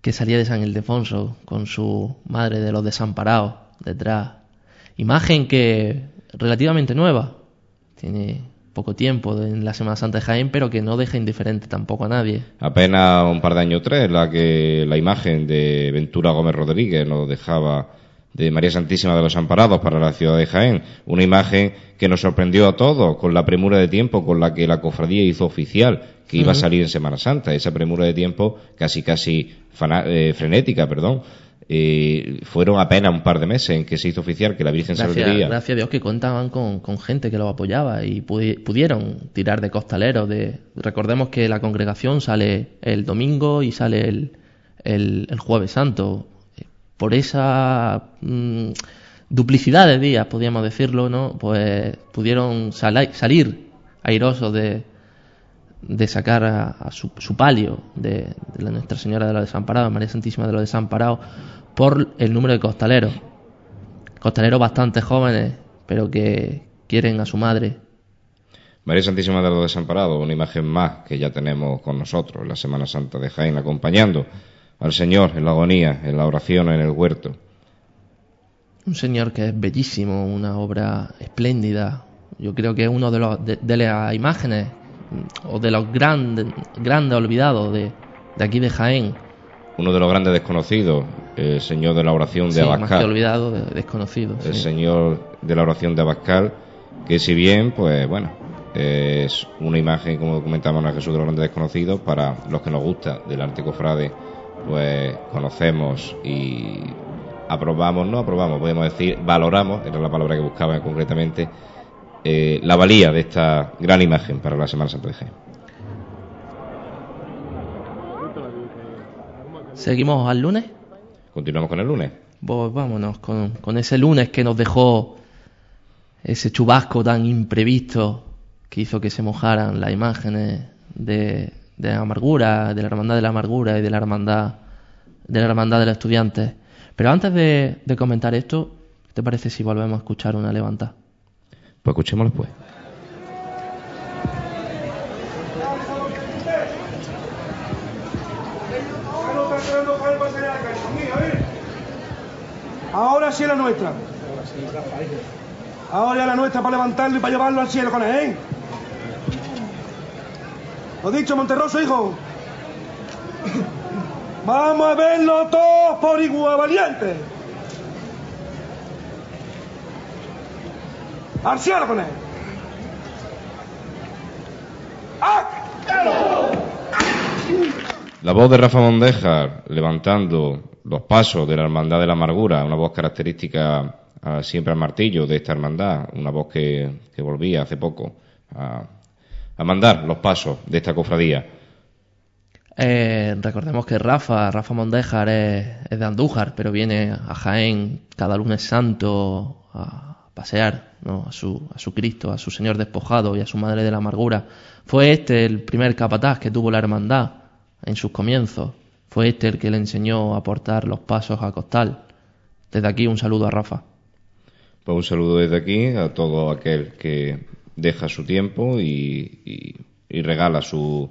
que salía de San Ildefonso con su madre de los desamparados detrás. Imagen que relativamente nueva, tiene poco tiempo en la Semana Santa de Jaén, pero que no deja indiferente tampoco a nadie. Apenas un par de años tres, la que la imagen de Ventura Gómez Rodríguez nos dejaba de María Santísima de los Amparados para la ciudad de Jaén. Una imagen que nos sorprendió a todos con la premura de tiempo con la que la cofradía hizo oficial que iba a salir en Semana Santa. Esa premura de tiempo casi, casi eh, frenética, perdón. Eh, fueron apenas un par de meses en que se hizo oficial que la Virgen gracias, saldría. Gracias a Dios que contaban con, gente que lo apoyaba y pudieron tirar de costaleros. De, recordemos que la congregación sale el domingo y sale el, el jueves santo por esa mm, duplicidad de días, podríamos decirlo, ¿no? Pues pudieron salir airosos de, sacar a, su, palio de, la Nuestra Señora de los Desamparados, María Santísima de los Desamparados, por el número de costaleros. Costaleros bastante jóvenes, pero que quieren a su madre. María Santísima de los Desamparados, una imagen más que ya tenemos con nosotros, la Semana Santa de Jaén, acompañando al Señor en la agonía, en la oración, en el huerto. Un Señor que es bellísimo, una obra espléndida. Yo creo que es uno de, los, de, las imágenes o de los grandes, grandes olvidados de, de, aquí de Jaén. Uno de los grandes desconocidos, el Señor de la oración de sí, Abascal. Más que olvidado, desconocido. El Señor de la oración de Abascal, que si bien, pues bueno, es una imagen, como comentamos, a Jesús de los grandes desconocidos, para los que nos gusta del arte cofrade pues conocemos y aprobamos, no aprobamos, podemos decir, valoramos, era la palabra que buscaba concretamente, eh, la valía de esta gran imagen para la Semana Santa de Jaén. ¿Seguimos al lunes? Continuamos con el lunes. Pues vámonos con, con ese lunes que nos dejó ese chubasco tan imprevisto que hizo que se mojaran las imágenes de, de la amargura, de la hermandad de la amargura y de la hermandad de la hermandad de los estudiantes. Pero antes de, de comentar esto, ¿qué te parece si volvemos a escuchar una levanta? Pues escuchémoslo pues. Ahora sí es la nuestra. Ahora es la nuestra para levantarlo y para llevarlo al cielo con él, ¿eh? Lo dicho, Monterroso, hijo. Vamos a verlo todos por igual valiente. Al con él. La voz de Rafa Mondejar levantando los pasos de la Hermandad de la Amargura, una voz característica ah, siempre al martillo de esta hermandad, una voz que, que volvía hace poco a, a mandar los pasos de esta cofradía. Eh, recordemos que Rafa, Rafa Mondejar es, es de Andújar, pero viene a Jaén cada lunes santo a pasear ¿no? a, su, a su Cristo, a su Señor despojado y a su Madre de la Amargura. Fue este el primer capataz que tuvo la hermandad en sus comienzos. Fue este el que le enseñó a portar los pasos a costal. Desde aquí un saludo a Rafa. Pues un saludo desde aquí a todo aquel que deja su tiempo y, y- regala su,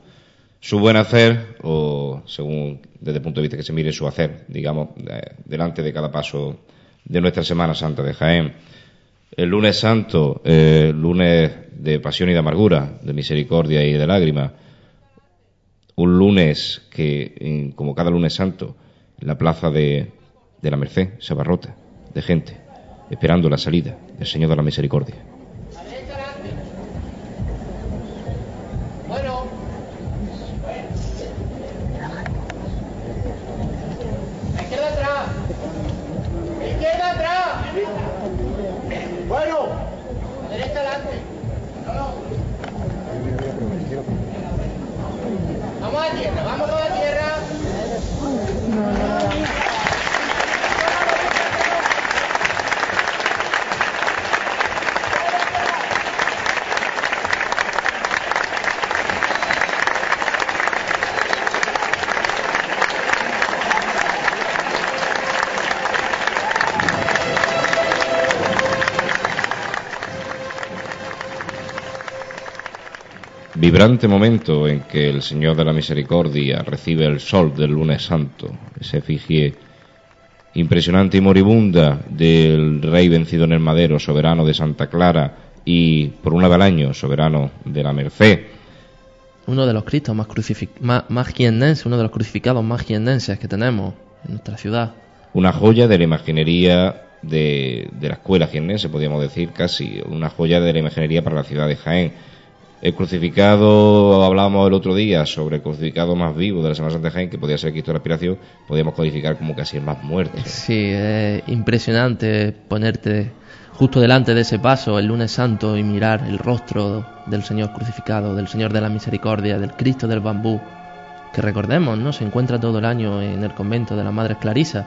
su buen hacer o según desde el punto de vista que se mire su hacer, digamos, de- delante de cada paso de nuestra Semana Santa de Jaén. El lunes santo, eh, lunes de pasión y de amargura, de misericordia y de lágrima. Un lunes que, como cada lunes santo, la plaza de, de la Merced se abarrota de gente, esperando la salida del Señor de la Misericordia. Vibrante momento en que el Señor de la Misericordia recibe el sol del lunes santo, esa efigie impresionante y moribunda del Rey vencido en el madero, soberano de Santa Clara y por una vez al año soberano de la Merced. Uno de los Cristos más, más, más jiennenses, uno de los crucificados más jiennenses que tenemos en nuestra ciudad. Una joya de la imaginería de, de la escuela jiennense, podríamos decir, casi una joya de la imaginería para la ciudad de Jaén. El crucificado, hablábamos el otro día sobre el crucificado más vivo de la Semana Santa de Jaén, que podía ser Cristo de la Aspiración, podíamos codificar como casi el más muerto. Sí, es impresionante ponerte justo delante de ese paso el lunes santo y mirar el rostro del Señor crucificado, del Señor de la Misericordia, del Cristo del bambú, que recordemos, ¿no? Se encuentra todo el año en el convento de las Madres Clarisas.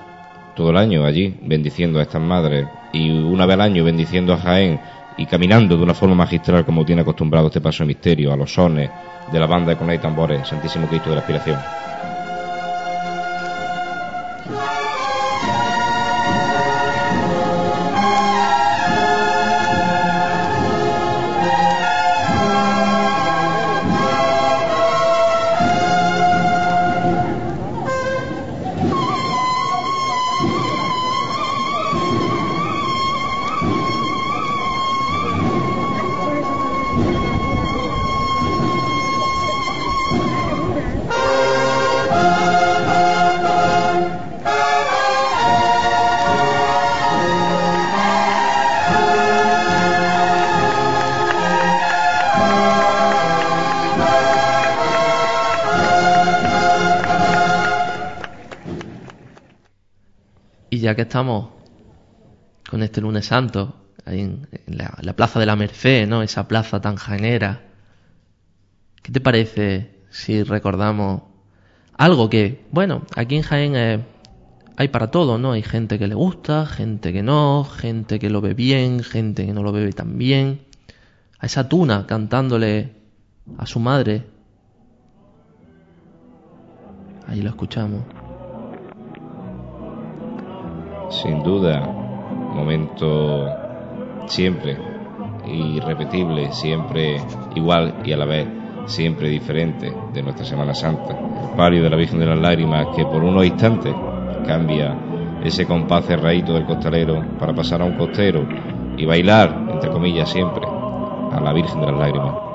todo el año allí bendiciendo a estas madres y una vez al año bendiciendo a Jaén y caminando de una forma magistral como tiene acostumbrado este paso de misterio a los sones de la banda de Coney Tambores, Santísimo Cristo de la Aspiración. Estamos con este lunes santo, ahí en, la, la plaza de la Merced, ¿no? Esa plaza tan janera. ¿Qué te parece si recordamos algo que, bueno, aquí en Jaén eh, hay para todo, ¿no? Hay gente que le gusta, gente que no, gente que lo ve bien, gente que no lo ve tan bien. A esa tuna cantándole a su madre. Ahí lo escuchamos. Sin duda, momento siempre irrepetible, siempre igual y a la vez siempre diferente de nuestra Semana Santa. El palio de la Virgen de las Lágrimas que por unos instantes cambia ese compás cerradito del costalero para pasar a un costero y bailar, entre comillas, siempre a la Virgen de las Lágrimas.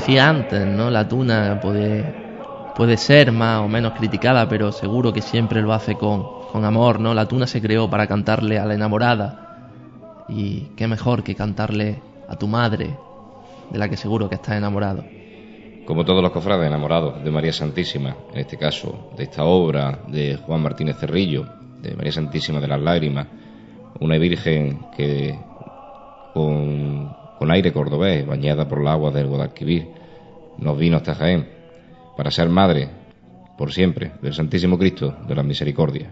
Decía antes, ¿no? La tuna puede, puede ser más o menos criticada, pero seguro que siempre lo hace con, con amor, ¿no? La tuna se creó para cantarle a la enamorada. Y qué mejor que cantarle a tu madre, de la que seguro que estás enamorado. Como todos los cofrades enamorados de María Santísima, en este caso de esta obra de Juan Martínez Cerrillo, de María Santísima de las Lágrimas, una virgen que con con aire cordobés, bañada por las aguas del Guadalquivir, nos vino hasta Jaén para ser madre, por siempre, del Santísimo Cristo de la Misericordia.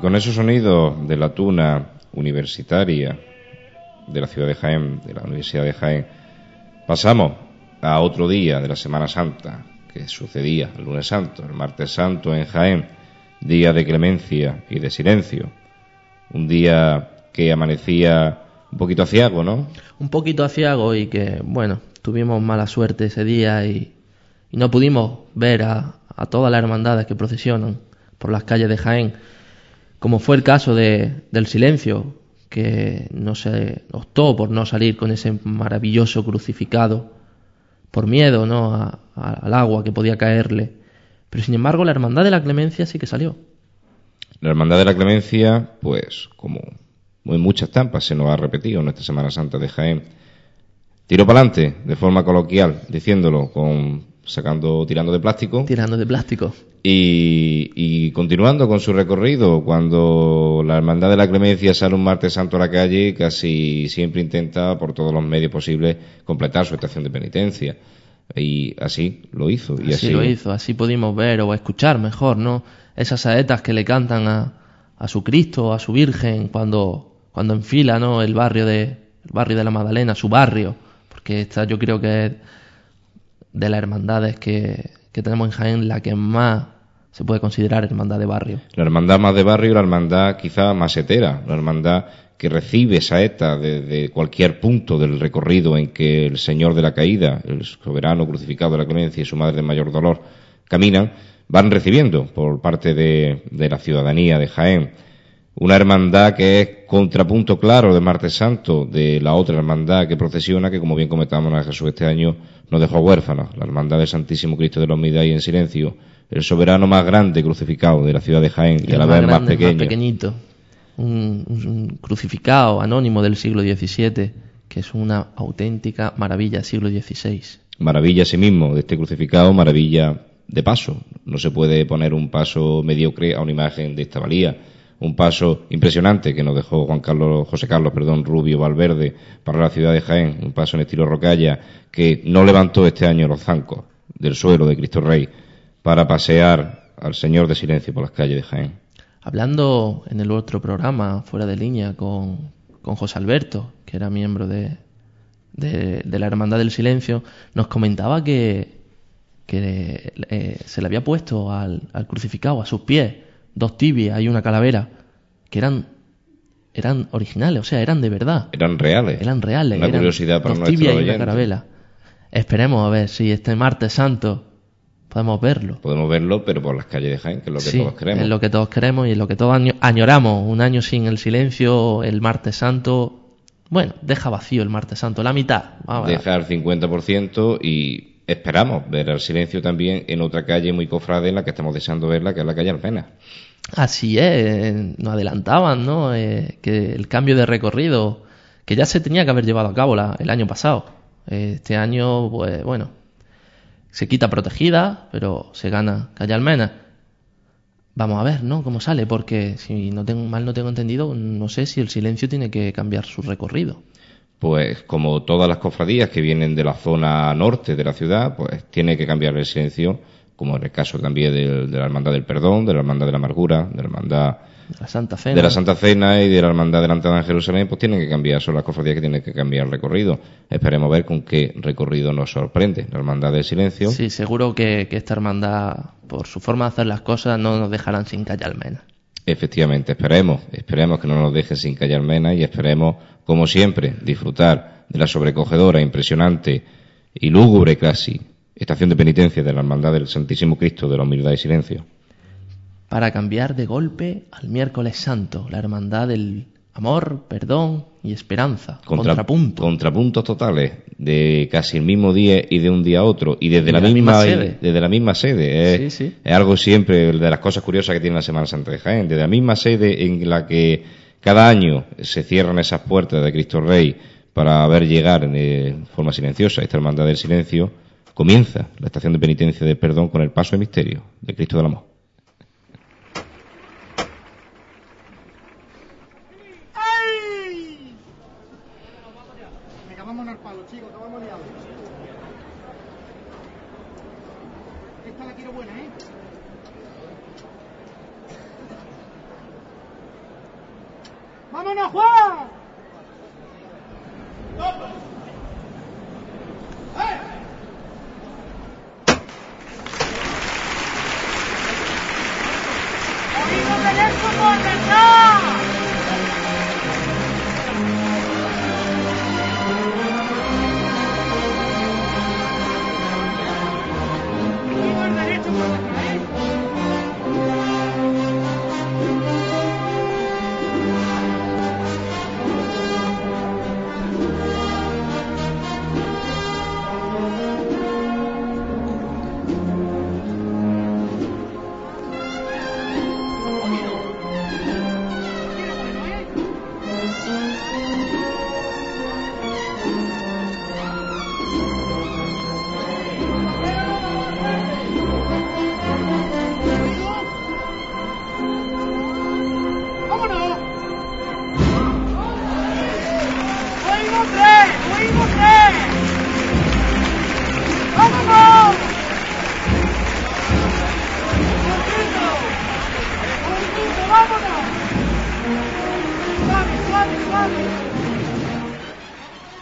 Con esos sonidos de la tuna universitaria de la ciudad de Jaén, de la Universidad de Jaén, pasamos a otro día de la Semana Santa, que sucedía el lunes santo, el martes santo en Jaén, día de clemencia y de silencio, un día que amanecía un poquito aciago, ¿no? Un poquito aciago y que, bueno, tuvimos mala suerte ese día y, no pudimos ver a, a todas las hermandades que procesionan por las calles de Jaén como fue el caso de, del silencio, que no se optó por no salir con ese maravilloso crucificado, por miedo ¿no? al agua que podía caerle. Pero sin embargo, la Hermandad de la Clemencia sí que salió. La Hermandad de la Clemencia, pues, como muy muchas tampas se nos ha repetido en nuestra Semana Santa de Jaén, tiró para adelante, de forma coloquial, diciéndolo con sacando, tirando de plástico. Tirando de plástico. Y, continuando con su recorrido, cuando la Hermandad de la Clemencia sale un martes santo a la calle, casi siempre intenta, por todos los medios posibles, completar su estación de penitencia. Y así lo hizo. Y así, lo hizo, así pudimos ver o escuchar mejor, ¿no? Esas saetas que le cantan a, a su Cristo, a su Virgen, cuando, cuando enfila, ¿no? El barrio de, el barrio de la Magdalena, su barrio, porque esta yo creo que es de las hermandades que, que tenemos en Jaén la que más se puede considerar hermandad de barrio. La hermandad más de barrio, la hermandad quizá más etera, la hermandad que recibe saeta desde cualquier punto del recorrido en que el Señor de la Caída, el soberano crucificado de la clemencia y su madre de mayor dolor caminan, van recibiendo por parte de, de la ciudadanía de Jaén una hermandad que es contrapunto claro de Martes Santo de la otra hermandad que procesiona, que como bien comentamos a Jesús este año nos dejó huérfanos, la hermandad del Santísimo Cristo de los y en silencio, el soberano más grande crucificado de la ciudad de Jaén y, a la vez más, pequeño. pequeñito, un, crucificado anónimo del siglo XVII, que es una auténtica maravilla del siglo XVI. Maravilla a sí mismo de este crucificado, maravilla de paso. No se puede poner un paso mediocre a una imagen de esta valía un paso impresionante que nos dejó Juan Carlos, José Carlos, perdón, Rubio Valverde para la ciudad de Jaén, un paso en estilo rocalla que no levantó este año los zancos del suelo de Cristo Rey para pasear al Señor de Silencio por las calles de Jaén. Hablando en el otro programa, fuera de línea, con, con José Alberto, que era miembro de, de, la Hermandad del Silencio, nos comentaba que, que eh, se le había puesto al, al crucificado a sus pies dos tibias y una calavera, que eran eran originales, o sea, eran de verdad. Eran reales. Eran reales. Una curiosidad para dos tibias y una calavera. Esperemos a ver si este martes santo podemos verlo. Podemos verlo, pero por las calles de Jaén, que es lo que Sí, todos queremos. Es lo que todos queremos y es lo que todos año- añoramos. Un año sin el silencio, el martes santo. Bueno, deja vacío el martes santo, la mitad. Vamos a ver. Dejar 50% y esperamos ver el silencio también en otra calle muy cofrade en la que estamos deseando verla, que es la calle Almena. Así es, nos adelantaban, ¿no? Eh, que el cambio de recorrido, que ya se tenía que haber llevado a cabo la- el año pasado. Eh, Este año, pues bueno, se quita protegida, pero se gana calle Almena. Vamos a ver, ¿no? Cómo sale, porque si no tengo, mal no tengo entendido, no sé si el silencio tiene que cambiar su recorrido. Pues como todas las cofradías que vienen de la zona norte de la ciudad, pues tiene que cambiar el silencio, como en el caso también de la Hermandad del Perdón, de la Hermandad de la Amargura, de la Hermandad La Santa Cena. de la Santa Cena y de la Hermandad de la Entrada en Jerusalén, pues tienen que cambiar, son las cofradías que tienen que cambiar el recorrido. Esperemos ver con qué recorrido nos sorprende la Hermandad del Silencio. Sí, seguro que, que esta hermandad, por su forma de hacer las cosas, no nos dejarán sin calle Almena. Efectivamente, esperemos, esperemos que no nos dejen sin callar mena y esperemos, como siempre, disfrutar de la sobrecogedora, impresionante y lúgubre casi estación de penitencia de la Hermandad del Santísimo Cristo de la Humildad y Silencio. para cambiar de golpe al miércoles santo, la hermandad del amor, perdón y esperanza. Contra- Contrapunto. Contrapuntos totales de casi el mismo día y de un día a otro y desde Y la, misma, misma sede. desde la misma sede. Es, Sí, sí. es algo siempre de las cosas curiosas que tiene la Semana Santa de Jaén. Desde la misma sede en la que cada año se cierran esas puertas de Cristo Rey para ver llegar de forma silenciosa esta hermandad del silencio, comienza la estación de penitencia del perdón con el paso de misterio de Cristo del Amor. ¡Ay! Venga, vámonos al palo, chicos, vamos liados. Esta la quiero buena, ¿eh? ¡Vámonos, Juan! ¡Oído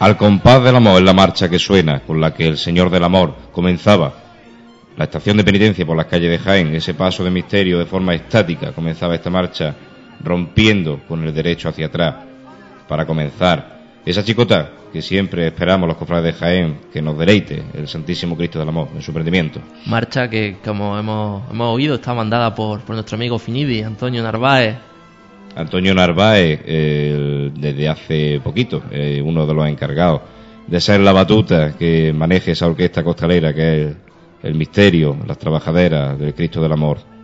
Al compás del amor es la marcha que suena, con la que el Señor del Amor comenzaba. La estación de penitencia por las calles de Jaén, ese paso de misterio de forma estática, comenzaba esta marcha rompiendo con el derecho hacia atrás para comenzar esa chicota que siempre esperamos los cofrades de Jaén que nos deleite el Santísimo Cristo del Amor en su prendimiento. Marcha que, como hemos, hemos oído, está mandada por, por nuestro amigo Finidi, Antonio Narváez. Antonio Narváez, eh, desde hace poquito, eh, uno de los encargados de ser la batuta que maneje esa orquesta costalera que es el misterio, las trabajaderas del Cristo del Amor.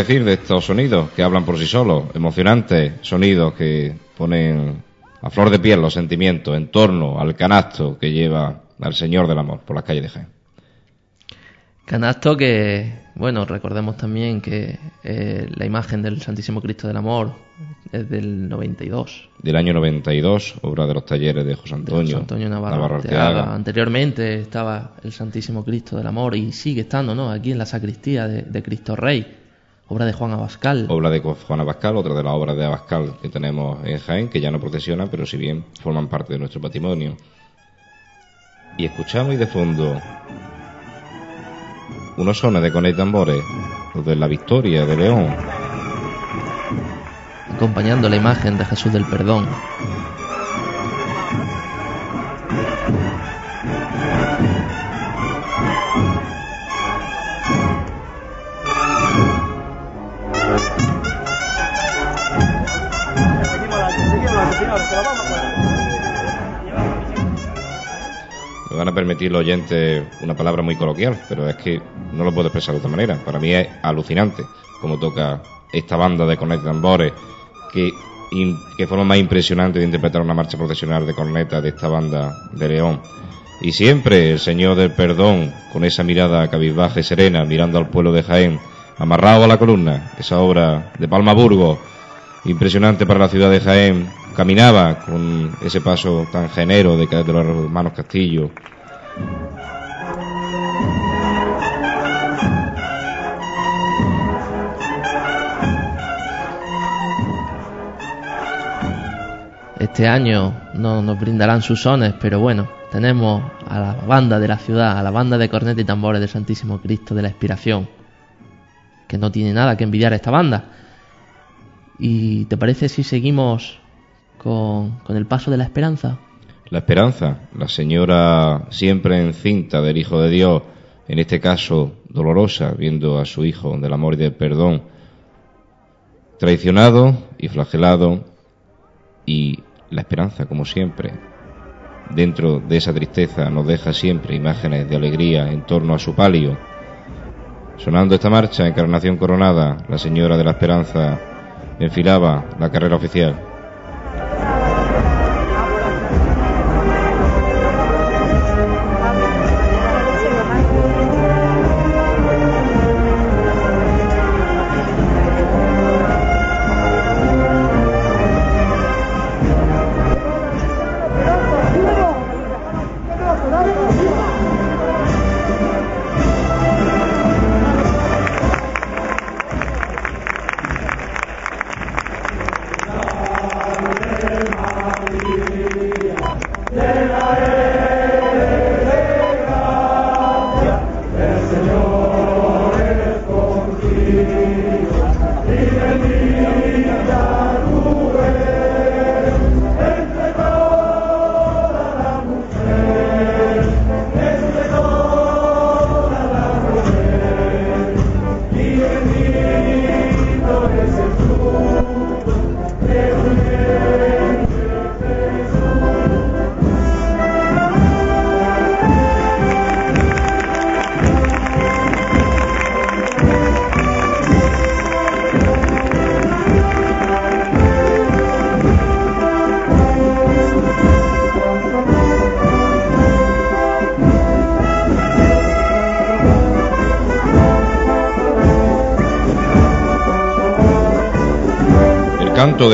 Decir de estos sonidos que hablan por sí solos? Emocionantes sonidos que ponen a flor de piel los sentimientos en torno al canasto que lleva al Señor del Amor por las calles de Jaén. Canasto que, bueno, recordemos también que eh, la imagen del Santísimo Cristo del Amor es del 92. Del año 92, obra de los talleres de José Antonio, José Antonio Navarro, Arteaga. Anteriormente estaba el Santísimo Cristo del Amor y sigue estando, ¿no? Aquí en la sacristía de, de Cristo Rey, obra de Juan Abascal. Obra de Juan Abascal, otra de las obras de Abascal que tenemos en Jaén, que ya no procesiona, pero si bien forman parte de nuestro patrimonio. Y escuchamos y de fondo unos sones de cones y tambores, los de la victoria de León. Acompañando la imagen de Jesús del Perdón. Me van a permitir los oyentes una palabra muy coloquial, pero es que no lo puedo expresar de otra manera. Para mí es alucinante cómo toca esta banda de cornetas y tambores, que, que forma más impresionante de interpretar una marcha profesional de cornetas de esta banda de León. Y siempre el Señor del Perdón, con esa mirada cabizbaja y serena, mirando al pueblo de Jaén, amarrado a la columna, esa obra de Palma Burgos, impresionante para la ciudad de Jaén, caminaba con ese paso tan genero de, de los hermanos Castillo. Este año no nos brindarán sus sones, pero bueno, tenemos a la banda de la ciudad, a la banda de cornetas y tambores del Santísimo Cristo de la Expiración, que no tiene nada que envidiar a esta banda. ¿Y te parece si seguimos con, el paso de la esperanza? La esperanza, la señora siempre encinta del Hijo de Dios, en este caso dolorosa, viendo a su Hijo del amor y del perdón, traicionado y flagelado, y la esperanza, como siempre, dentro de esa tristeza nos deja siempre imágenes de alegría en torno a su palio. Sonando esta marcha, Encarnación Coronada, la Señora de la Esperanza enfilaba la carrera oficial.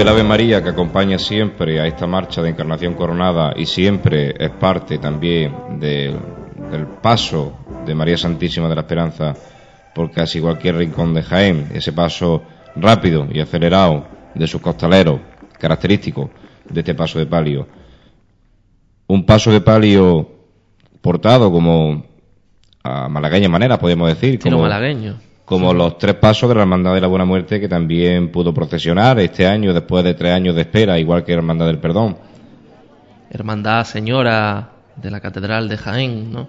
Del Ave María que acompaña siempre a esta marcha de Encarnación Coronada y siempre es parte también del paso de María Santísima de la Esperanza por casi cualquier rincón de Jaén, ese paso rápido y acelerado de sus costaleros, característico de este paso de palio. Un paso de palio portado como a malagueña manera, podemos decir. Como malagueño como los tres pasos de la Hermandad de la Buena Muerte que también pudo procesionar este año después de tres años de espera, igual que la Hermandad del Perdón. Hermandad Señora de la Catedral de Jaén, ¿no?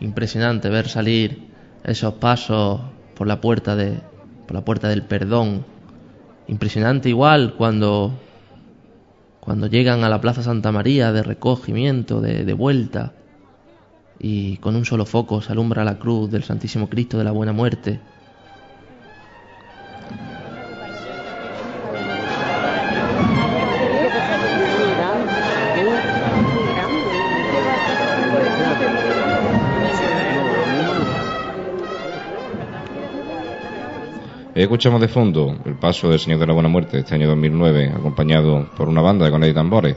Impresionante ver salir esos pasos por la puerta de por la puerta del Perdón. Impresionante igual cuando cuando llegan a la Plaza Santa María de recogimiento, de, de vuelta y con un solo foco se alumbra la cruz del Santísimo Cristo de la Buena Muerte escuchamos de fondo el paso del Señor de la Buena Muerte este año 2009, acompañado por una banda de con y tambores.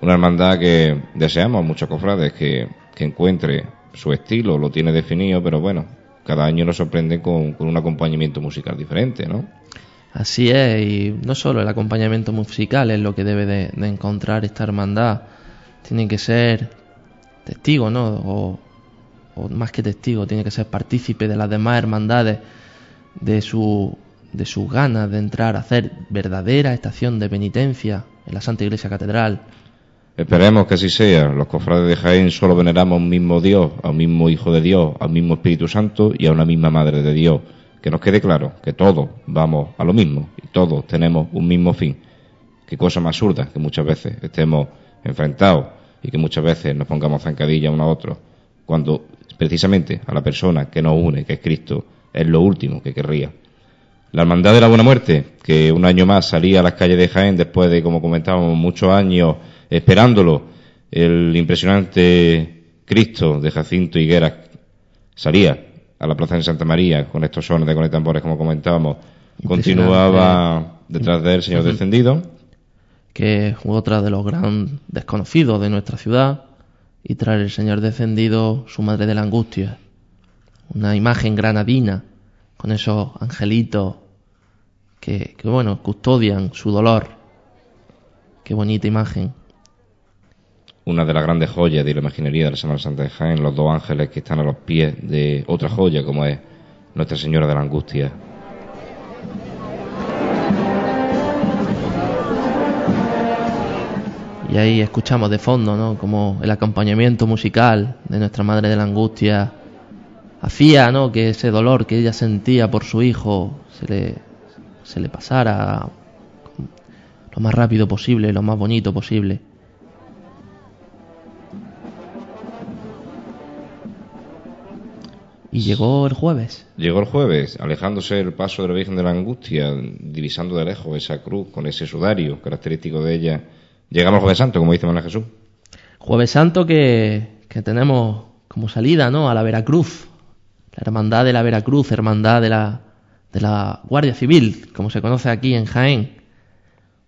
Una hermandad que deseamos muchos cofrades que, que encuentre su estilo, lo tiene definido, pero bueno, cada año nos sorprende con, un acompañamiento musical diferente, ¿no? Así es, y no solo el acompañamiento musical es lo que debe de, encontrar esta hermandad, tiene que ser testigo, ¿no? O, o, más que testigo, tiene que ser partícipe de las demás hermandades, de su de sus ganas de entrar a hacer verdadera estación de penitencia en la Santa Iglesia Catedral, Esperemos que así sea. Los cofrades de Jaén solo veneramos a un mismo Dios, a un mismo Hijo de Dios, a un mismo Espíritu Santo y a una misma Madre de Dios. Que nos quede claro que todos vamos a lo mismo y todos tenemos un mismo fin. Qué cosa más absurda que muchas veces estemos enfrentados y que muchas veces nos pongamos zancadilla uno a otro, cuando precisamente a la persona que nos une, que es Cristo, es lo último que querría. La Hermandad de la Buena Muerte, que un año más salía a las calles de Jaén después de, como comentábamos, muchos años esperándolo, el impresionante Cristo de Jacinto Higueras salía a la plaza de Santa María con estos sones de conectambores, como comentábamos. Continuaba detrás del Señor Descendido. Que es otra de los grandes desconocidos de nuestra ciudad. Y trae el Señor Descendido su Madre de la Angustia. Una imagen granadina con esos angelitos que, que bueno, custodian su dolor. Qué bonita imagen una de las grandes joyas de la imaginería de la Semana Santa de Jaén, los dos ángeles que están a los pies de otra joya como es Nuestra Señora de la Angustia. Y ahí escuchamos de fondo, ¿no? Como el acompañamiento musical de Nuestra Madre de la Angustia hacía, ¿no? Que ese dolor que ella sentía por su hijo se le, se le pasara lo más rápido posible, lo más bonito posible. Y llegó el jueves. Llegó el jueves, alejándose el paso de la Virgen de la Angustia, divisando de lejos esa cruz con ese sudario característico de ella. Llegamos al Jueves Santo, como dice Manuel Jesús. Jueves Santo que, que tenemos como salida, ¿no? A la Veracruz. La hermandad de la Veracruz, hermandad de la, de la Guardia Civil, como se conoce aquí en Jaén.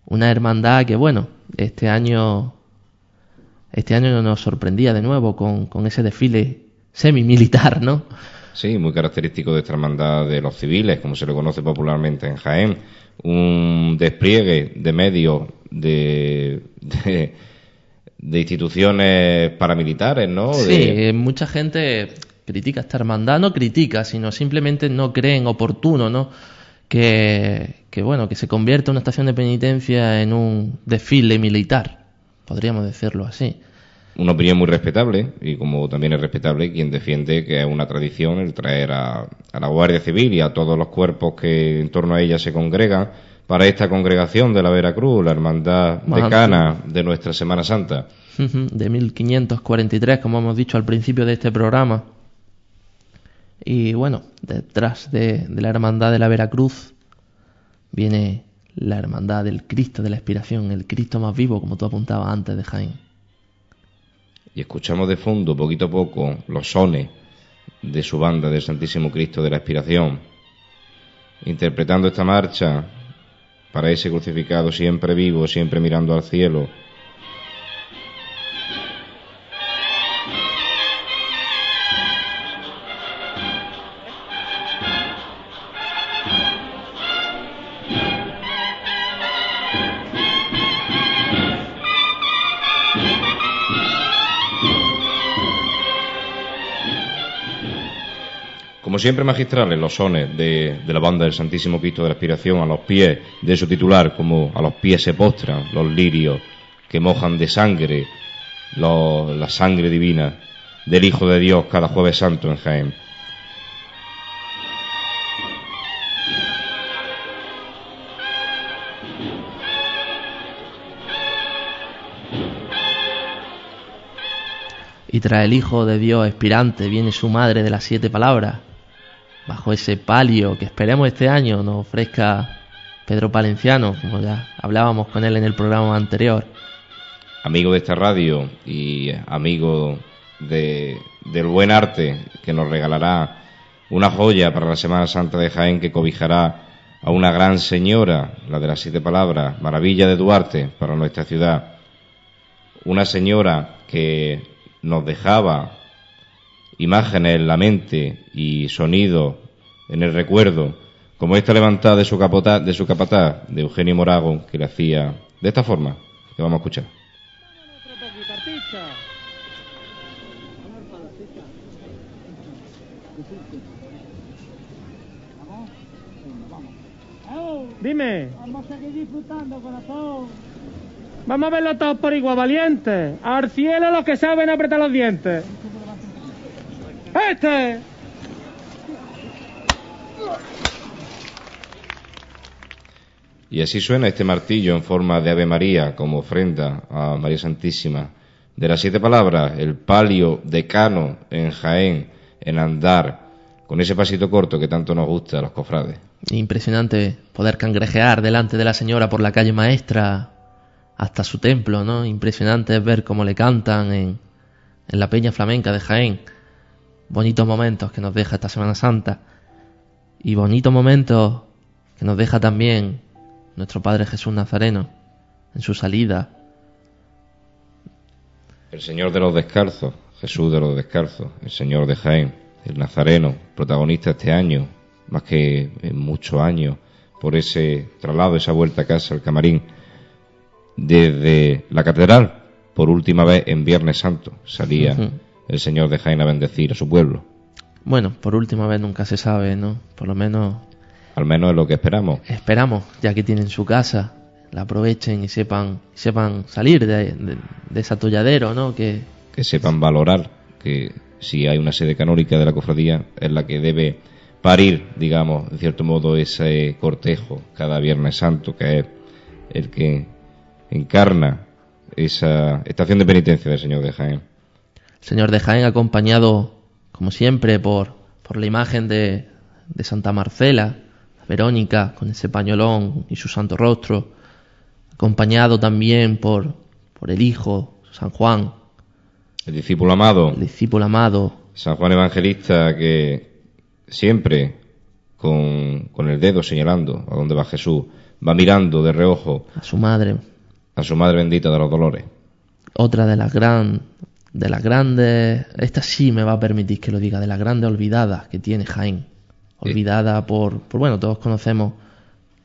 Una hermandad que, bueno, este año, este año nos sorprendía de nuevo con, con ese desfile semi-militar, ¿no? Sí, muy característico de esta hermandad de los civiles, como se le conoce popularmente en Jaén. Un despliegue de medios de, de, instituciones paramilitares, ¿no? Sí, mucha gente critica esta hermandad, no critica, sino simplemente no creen oportuno, ¿no? Que, que bueno, que se convierta una estación de penitencia en un desfile militar, podríamos decirlo así una opinión muy respetable y como también es respetable quien defiende que es una tradición el traer a, la Guardia Civil y a todos los cuerpos que en torno a ella se congregan para esta congregación de la Veracruz, la hermandad decana de nuestra Semana Santa. De 1543, como hemos dicho al principio de este programa. Y bueno, detrás de, la hermandad de la Veracruz viene la hermandad del Cristo de la Expiración, el Cristo más vivo, como tú apuntabas antes de Jaén. Y escuchamos de fondo, poquito a poco, los sones de su banda del Santísimo Cristo de la Expiración, interpretando esta marcha para ese crucificado siempre vivo, siempre mirando al cielo, siempre magistrales los sones de, la banda del Santísimo Cristo de la Aspiración a los pies de su titular, como a los pies se postran los lirios que mojan de sangre la sangre divina del Hijo de Dios cada jueves santo en Jaén. Y tras el Hijo de Dios expirante viene su madre de las siete palabras, bajo ese palio que esperemos este año nos ofrezca Pedro Palenciano, como ya hablábamos con él en el programa anterior. Amigo de esta radio y amigo de, del buen arte que nos regalará una joya para la Semana Santa de Jaén que cobijará a una gran señora, la de las siete palabras, maravilla de Duarte para nuestra ciudad, una señora que nos dejaba imágenes en la mente y sonidos en el recuerdo, como esta levantada de su, capotaz, de su capataz, de Eugenio Morago, que le hacía de esta forma, que vamos a escuchar. Dime. Vamos a seguir disfrutando, corazón. Vamos a verlo todos por igual, valiente. Al cielo los que saben apretar los dientes. ¡Este! Y así suena este martillo en forma de Ave María como ofrenda a María Santísima. De las siete palabras, el palio decano en Jaén, en andar, con ese pasito corto que tanto nos gusta a los cofrades. Impresionante poder cangrejear delante de la señora por la calle maestra hasta su templo, ¿no? Impresionante ver cómo le cantan en, en la peña flamenca de Jaén. Bonitos momentos que nos deja esta Semana Santa. Y bonitos momentos que nos deja también nuestro Padre Jesús Nazareno en su salida. El Señor de los Descalzos, Jesús de los Descalzos, el Señor de Jaén, el Nazareno, protagonista este año, más que en muchos años, por ese traslado, esa vuelta a casa, al camarín, desde la catedral, por última vez en Viernes Santo, salía el Señor de Jaén a bendecir a su pueblo. Bueno, por última vez nunca se sabe, ¿no? Por lo menos... Al menos es lo que esperamos. Esperamos, ya que tienen su casa, la aprovechen y sepan, sepan salir de, de, ese atolladero, ¿no? Que... que sepan valorar que si hay una sede canónica de la cofradía es la que debe parir, digamos, en cierto modo, ese cortejo cada Viernes Santo, que es el que encarna esa estación de penitencia del Señor de Jaén. Señor de Jaén acompañado, como siempre, por, por la imagen de, de Santa Marcela, Verónica, con ese pañolón y su santo rostro, acompañado también por, por el Hijo, San Juan. El discípulo amado. El discípulo amado. San Juan Evangelista que siempre con, con el dedo señalando a dónde va Jesús, va mirando de reojo a su madre, a su madre bendita de los dolores. Otra de las gran, de las grandes, esta sí me va a permitir que lo diga, de las grandes olvidadas que tiene Jaén. Olvidada por, por, bueno, todos conocemos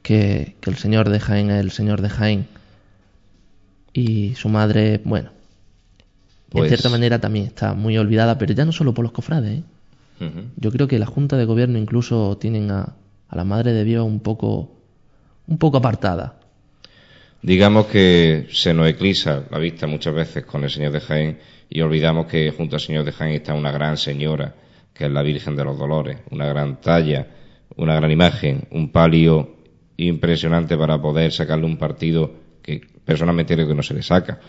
que, que el señor de Jaén es el señor de Jaén. Y su madre, bueno, pues... en cierta manera también está muy olvidada, pero ya no solo por los cofrades, ¿eh? Yo creo que la Junta de Gobierno incluso tienen a, a, la Madre de Dios un poco, un poco apartada. Digamos que se nos eclipsa la vista muchas veces con el Señor de Jaén y olvidamos que junto al Señor de Jaén está una gran señora, que es la Virgen de los Dolores, una gran talla, una gran imagen, un palio impresionante para poder sacarle un partido que personalmente creo que no se le saca.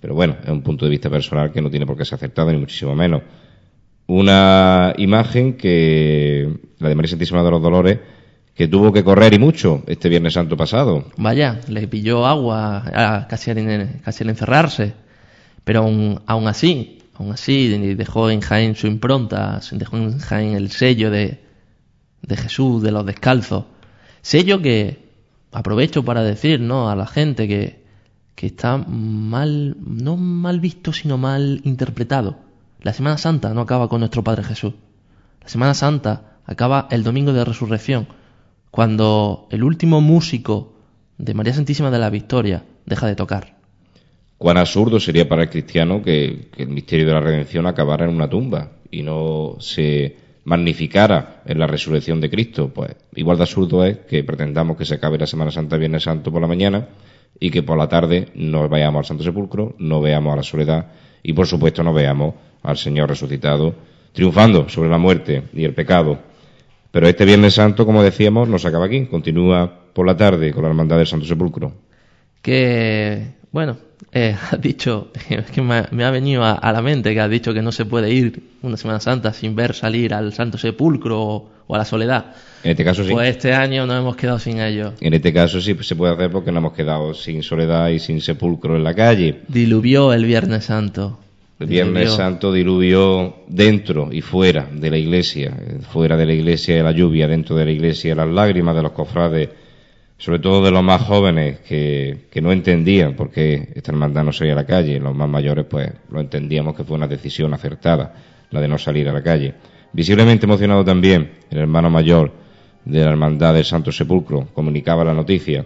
Pero bueno, es un punto de vista personal que no tiene por qué ser aceptado, ni muchísimo menos una imagen que, la de María Santísima de los Dolores, que tuvo que correr y mucho este Viernes Santo pasado. Vaya, le pilló agua casi, al, casi al encerrarse, pero aún, aún así, aún así dejó en Jaén su impronta, dejó en Jaén el sello de, Jesús, de los descalzos. Sello que aprovecho para decir ¿no? a la gente que está mal, no mal visto, sino mal interpretado la Semana Santa no acaba con nuestro Padre Jesús. La Semana Santa acaba el domingo de resurrección, cuando el último músico de María Santísima de la Victoria deja de tocar. Cuán absurdo sería para el cristiano que, el misterio de la redención acabara en una tumba y no se magnificara en la resurrección de Cristo. Pues igual de absurdo es que pretendamos que se acabe la Semana Santa Viernes Santo por la mañana y que por la tarde no vayamos al Santo Sepulcro, no veamos a la soledad y por supuesto no veamos al Señor resucitado, triunfando sobre la muerte y el pecado. Pero este Viernes Santo, como decíamos, no se acaba aquí, continúa por la tarde con la Hermandad del Santo Sepulcro. Que, bueno, eh, has dicho, es que me, me ha venido a, a, la mente que has dicho que no se puede ir una Semana Santa sin ver salir al Santo Sepulcro o, o a la Soledad. En este caso sí. Pues este año nos hemos quedado sin ello. En este caso sí se puede hacer porque nos hemos quedado sin Soledad y sin Sepulcro en la calle. Diluvió el Viernes Santo. El Viernes Santo diluvió dentro y fuera de la iglesia, fuera de la iglesia la lluvia, dentro de la iglesia las lágrimas de los cofrades, sobre todo de los más jóvenes que, que no entendían por qué esta hermandad no salía a la calle. Los más mayores, pues, lo entendíamos que fue una decisión acertada, la de no salir a la calle. Visiblemente emocionado también, el hermano mayor de la hermandad del Santo Sepulcro comunicaba la noticia.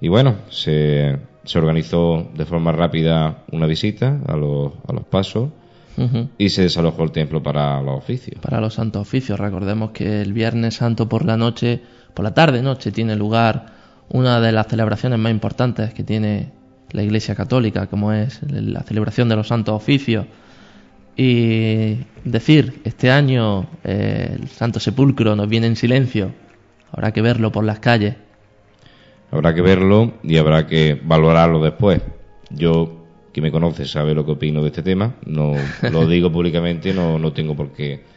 Y bueno, se, se organizó de forma rápida una visita a los, a los pasos y se desalojó el templo para los oficios. Para los santos oficios. Recordemos que el Viernes Santo por la noche, por la tarde-noche, tiene lugar una de las celebraciones más importantes que tiene la Iglesia Católica, como es la celebración de los santos oficios. Y decir, este año eh, el Santo Sepulcro nos viene en silencio, habrá que verlo por las calles Habrá que verlo y habrá que valorarlo después. Yo, que me conoce, sabe lo que opino de este tema. No lo digo públicamente, no, no tengo por qué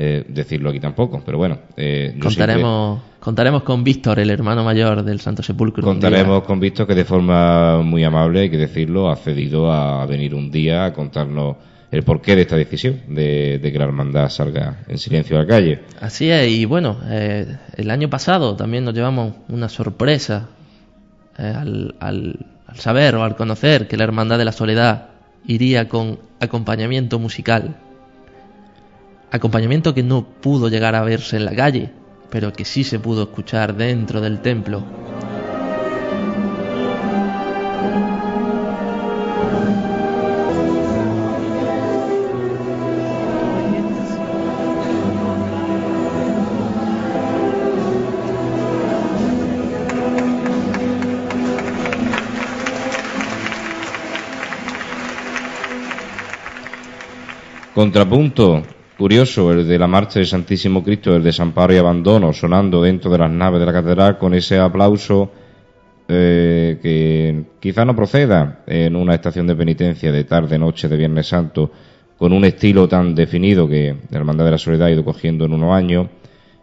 eh, decirlo aquí tampoco. Pero bueno, eh, contaremos, contaremos con Víctor, el hermano mayor del Santo Sepulcro. Contaremos con Víctor, que de forma muy amable, hay que decirlo, ha cedido a venir un día a contarnos el porqué de esta decisión de, que la hermandad salga en silencio a la calle. Así es, y bueno, eh, el año pasado también nos llevamos una sorpresa eh, al, al, saber o al conocer que la Hermandad de la Soledad iría con acompañamiento musical. Acompañamiento que no pudo llegar a verse en la calle, pero que sí se pudo escuchar dentro del templo. Contrapunto curioso, el de la marcha del Santísimo Cristo, el desamparo y abandono, sonando dentro de las naves de la catedral con ese aplauso eh, que quizá no proceda en una estación de penitencia de tarde, noche, de Viernes Santo, con un estilo tan definido que la Hermandad de la Soledad ha ido cogiendo en unos años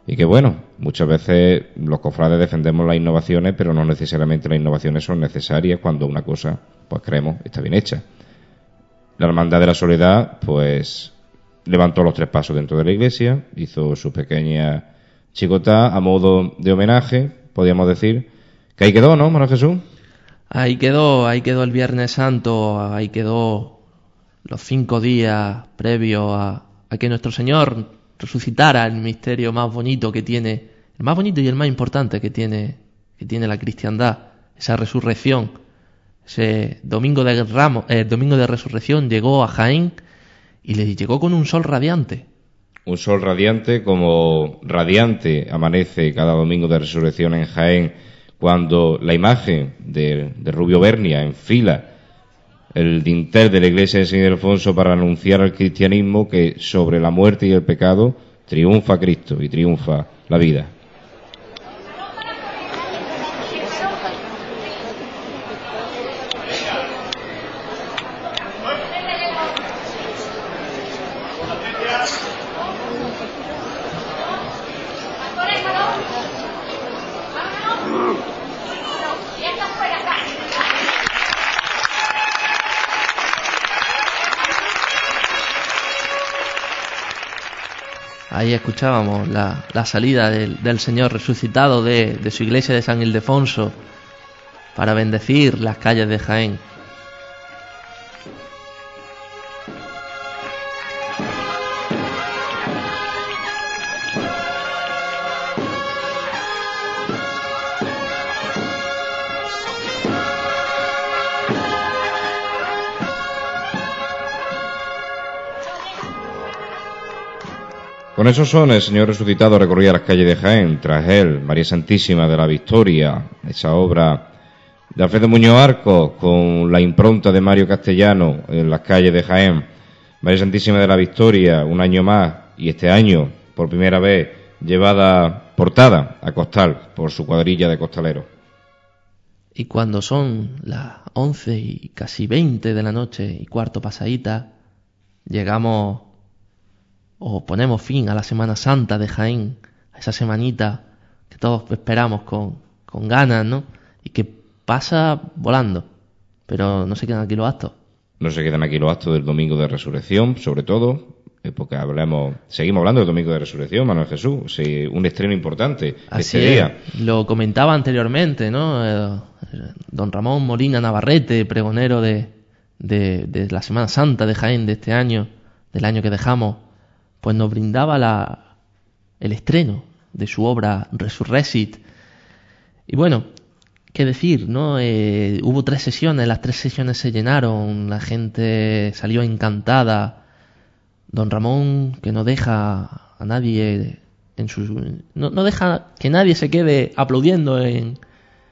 y que bueno, muchas veces los cofrades defendemos las innovaciones, pero no necesariamente las innovaciones son necesarias cuando una cosa, pues creemos, está bien hecha. La Hermandad de la Soledad, pues, levantó los tres pasos dentro de la iglesia, hizo su pequeña chicotá a modo de homenaje, podríamos decir, que ahí quedó, ¿no, Manuel Jesús? Ahí quedó, ahí quedó el Viernes Santo, ahí quedó los cinco días previos a, que nuestro Señor resucitara el misterio más bonito que tiene, el más bonito y el más importante que tiene, que tiene la cristiandad, esa resurrección ese domingo de eh, domingo de resurrección llegó a Jaén y le llegó con un sol radiante. Un sol radiante como radiante amanece cada domingo de resurrección en Jaén cuando la imagen de, de Rubio Bernia enfila el dintel de la iglesia de San Ildefonso para anunciar al cristianismo que sobre la muerte y el pecado triunfa Cristo y triunfa la vida. Escuchábamos la, salida del, Señor resucitado de, de su iglesia de San Ildefonso para bendecir las calles de Jaén. Con esos son, el Señor resucitado recorría las calles de Jaén, tras él, María Santísima de la Victoria, esa obra de Alfredo Muñoz Arco, con la impronta de Mario Castellano en las calles de Jaén, María Santísima de la Victoria, un año más, y este año, por primera vez, llevada, portada a costal por su cuadrilla de costaleros. Y cuando son las once y casi veinte de la noche y cuarto pasadita, llegamos o ponemos fin a la Semana Santa de Jaén, a esa semanita que todos esperamos con, con ganas, ¿no? Y que pasa volando, pero no se quedan aquí los actos. No se quedan aquí los actos del Domingo de Resurrección, sobre todo, eh, porque hablamos, seguimos hablando del Domingo de Resurrección, Manuel Jesús, sí, un estreno importante Así este es. día. Lo comentaba anteriormente, ¿no? Eh, don Ramón Molina Navarrete, pregonero de, de, de la Semana Santa de Jaén de este año, del año que dejamos, pues nos brindaba la, el estreno de su obra Resurrecit. Y bueno, qué decir, ¿no? Eh, hubo tres sesiones, las tres sesiones se llenaron, la gente salió encantada. Don Ramón, que no deja a nadie en su. No, deja que nadie se quede aplaudiendo en,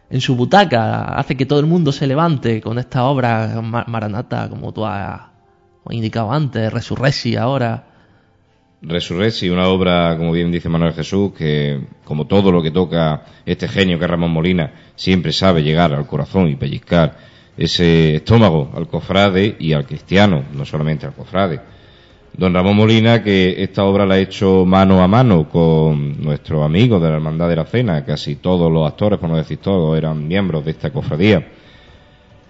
en su butaca, hace que todo el mundo se levante con esta obra ma- maranata, como tú has indicado antes, Resurrexi ahora. Resurrexi, una obra, como bien dice Manuel Jesús, que como todo lo que toca este genio que es Ramón Molina, siempre sabe llegar al corazón y pellizcar ese estómago al cofrade y al cristiano, no solamente al cofrade. Don Ramón Molina, que esta obra la ha hecho mano a mano con nuestros amigos de la Hermandad de la Cena, casi todos los actores, por no decir todos, eran miembros de esta cofradía.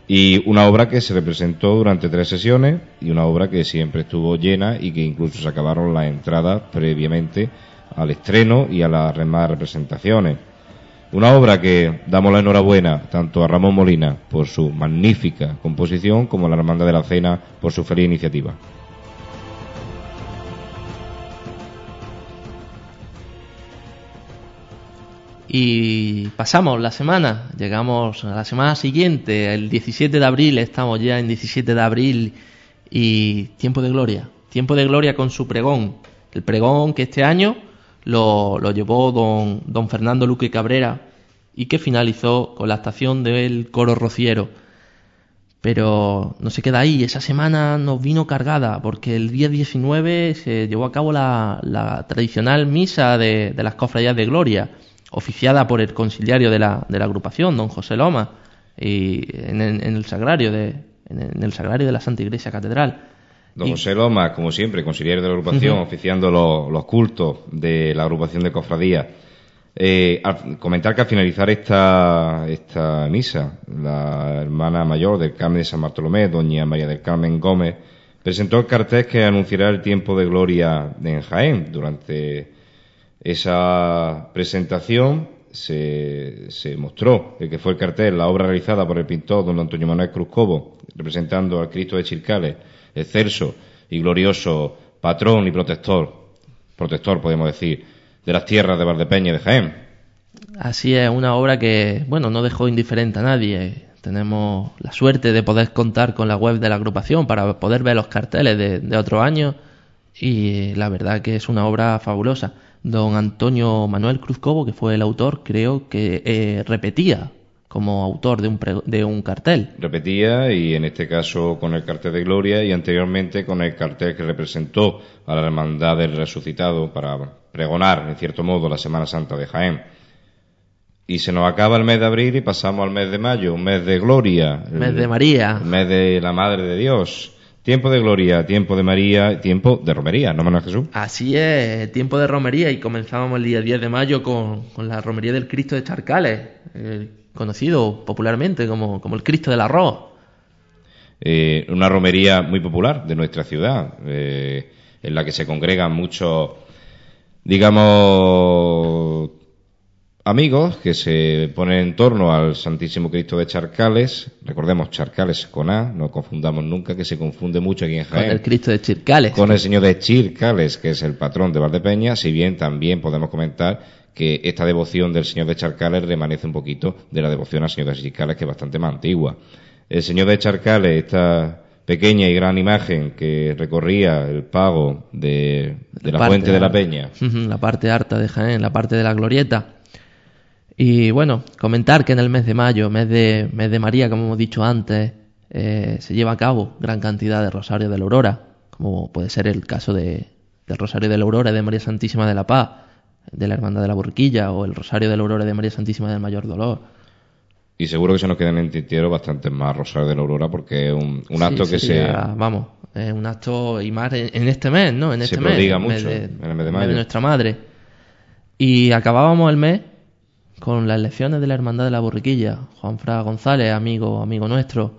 Y una obra que se representó durante tres sesiones y una obra que siempre estuvo llena y que incluso se acabaron las entradas previamente al estreno y a las demás representaciones. Una obra que damos la enhorabuena tanto a Ramón Molina por su magnífica composición como a la Hermandad de la Cena por su feliz iniciativa. Y pasamos la semana, llegamos a la semana siguiente, el 17 de abril, estamos ya en 17 de abril y tiempo de gloria, tiempo de gloria con su pregón, el pregón que este año lo, lo llevó don, don Fernando Luque Cabrera y que finalizó con la actuación del coro rociero. Pero no se queda ahí, esa semana nos vino cargada porque el día 19 se llevó a cabo la, tradicional misa de las cofradías de gloria oficiada por el conciliario de la, de la agrupación, don José Loma, y en, en- el sagrario de en, el sagrario de la Santa Iglesia Catedral. Don Y- José Loma, como siempre, conciliar de la agrupación, oficiando los, los cultos de la agrupación de cofradías. Eh, al- comentar que al finalizar esta, esta misa, la hermana mayor del Carmen de San Bartolomé, doña María del Carmen Gómez, presentó el cartel que anunciará el tiempo de gloria en Jaén. Durante esa presentación se, se mostró el que fue el cartel, la obra realizada por el pintor don Antonio Manuel Cruz Cobo, representando al Cristo de Chircales, excelso y glorioso patrón y protector, protector podemos decir, de las tierras de Valdepeña y de Jaén. Así es, una obra que, bueno, no dejó indiferente a nadie. Tenemos la suerte de poder contar con la web de la agrupación para poder ver los carteles de, de otros años y la verdad que es una obra fabulosa. Don Antonio Manuel Cruz Cobo, que fue el autor, creo que eh, repetía como autor de un, pre- de un cartel. Repetía y en este caso con el cartel de Gloria y anteriormente con el cartel que representó a la Hermandad del Resucitado para pregonar, en cierto modo, la Semana Santa de Jaén. Y se nos acaba el mes de abril y pasamos al mes de mayo, un mes de gloria. Mes de María. El mes de la Madre de Dios. Tiempo de gloria, tiempo de María, tiempo de romería, ¿no, Manuel Jesús? Así es, tiempo de romería y comenzábamos el día 10 de mayo con, con la romería del Cristo de Charcales, eh, conocido popularmente como, como el Cristo del Arroz. eh, una romería muy popular de nuestra ciudad, eh, en la que se congregan muchos, digamos, amigos que se ponen en torno al Santísimo Cristo de Charcales. Recordemos, Charcales con A, no confundamos nunca, que se confunde mucho aquí en Con Jaén. el Cristo de Chircales. Con el señor de Chircales, que es el patrón de Valdepeña, si bien también podemos comentar que esta devoción del señor de Charcales remanece un poquito de la devoción al señor de Chircales, que es bastante más antigua. El señor de Charcales, esta pequeña y gran imagen que recorría el pago de, de la, parte fuente de la alta. peña, La parte harta de Jaén, la parte de la glorieta. Y bueno, comentar que en el mes de mayo, mes de, mes de María, como hemos dicho antes, eh, se lleva a cabo gran cantidad de rosarios de la Aurora, como puede ser el caso de, del Rosario de la Aurora de María Santísima de la Paz, de la Hermandad de la Burquilla, o el Rosario de la Aurora de María Santísima del Mayor Dolor. y seguro que se nos quedan en tintero bastantes más Rosario de la Aurora, porque es un, un acto Sí, que sería, Vamos, es un acto y más en, en este mes, ¿no? En Se este mes. prodiga el mes mucho, de, en el mes de mayo. nuestra madre. Y acabábamos el mes con las elecciones de la Hermandad de la Borriquilla. Juan Fra González, amigo, amigo nuestro,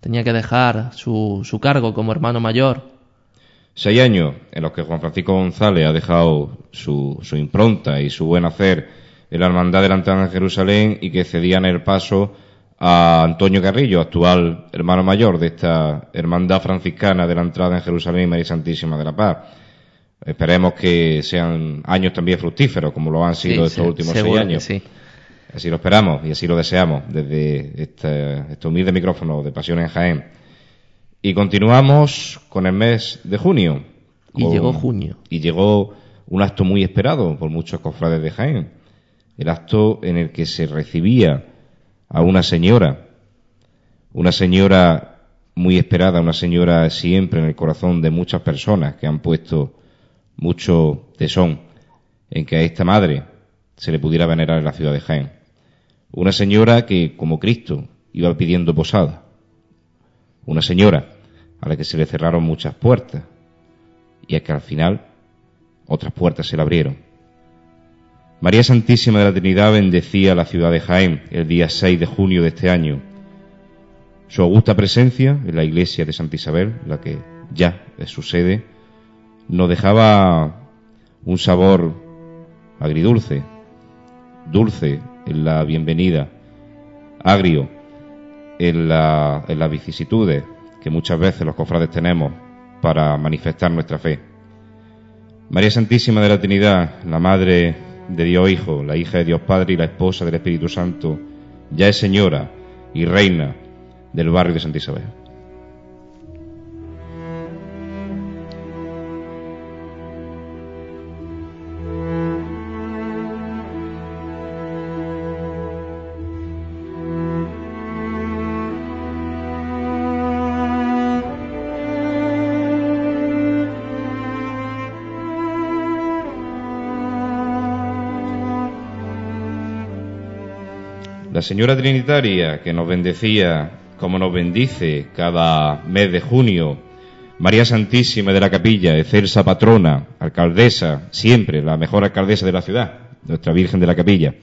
tenía que dejar su, su cargo como hermano mayor. Seis años en los que Juan Francisco González ha dejado su, su impronta y su buen hacer en la Hermandad de la Entrada en Jerusalén y que cedían el paso a Antonio Carrillo, actual hermano mayor de esta Hermandad Franciscana de la Entrada en Jerusalén y María Santísima de la Paz. Esperemos que sean años también fructíferos, como lo han sido estos últimos seis años. Sí. Así lo esperamos y así lo deseamos desde este, este humilde micrófono de Pasión en Jaén. Y continuamos con el mes de junio. Y llegó junio. Y llegó un acto muy esperado por muchos cofrades de Jaén. El acto en el que se recibía a una señora, una señora muy esperada, una señora siempre en el corazón de muchas personas que han puesto mucho tesón en que a esta madre se le pudiera venerar en la ciudad de Jaén. Una señora que, como Cristo, iba pidiendo posada. Una señora a la que se le cerraron muchas puertas y a que al final otras puertas se le abrieron. María Santísima de la Trinidad bendecía la ciudad de Jaén el día 6 de junio de este año. Su augusta presencia en la iglesia de Santa Isabel, la que ya es su sede, nos dejaba un sabor agridulce, dulce en la bienvenida, agrio en, la, en las vicisitudes que muchas veces los cofrades tenemos para manifestar nuestra fe. María Santísima de la Trinidad, la Madre de Dios Hijo, la hija de Dios Padre y la esposa del Espíritu Santo, ya es señora y reina del barrio de Santa Isabel. La Señora Trinitaria que nos bendecía como nos bendice cada mes de junio, María Santísima de la Capilla, excelsa patrona, alcaldesa, siempre la mejor alcaldesa de la ciudad, nuestra Virgen de la Capilla.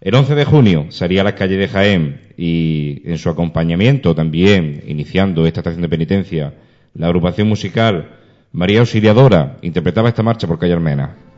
El 11 de junio salía a las calles de Jaén y en su acompañamiento también, iniciando esta estación de penitencia, la agrupación musical María Auxiliadora interpretaba esta marcha por calle Armena.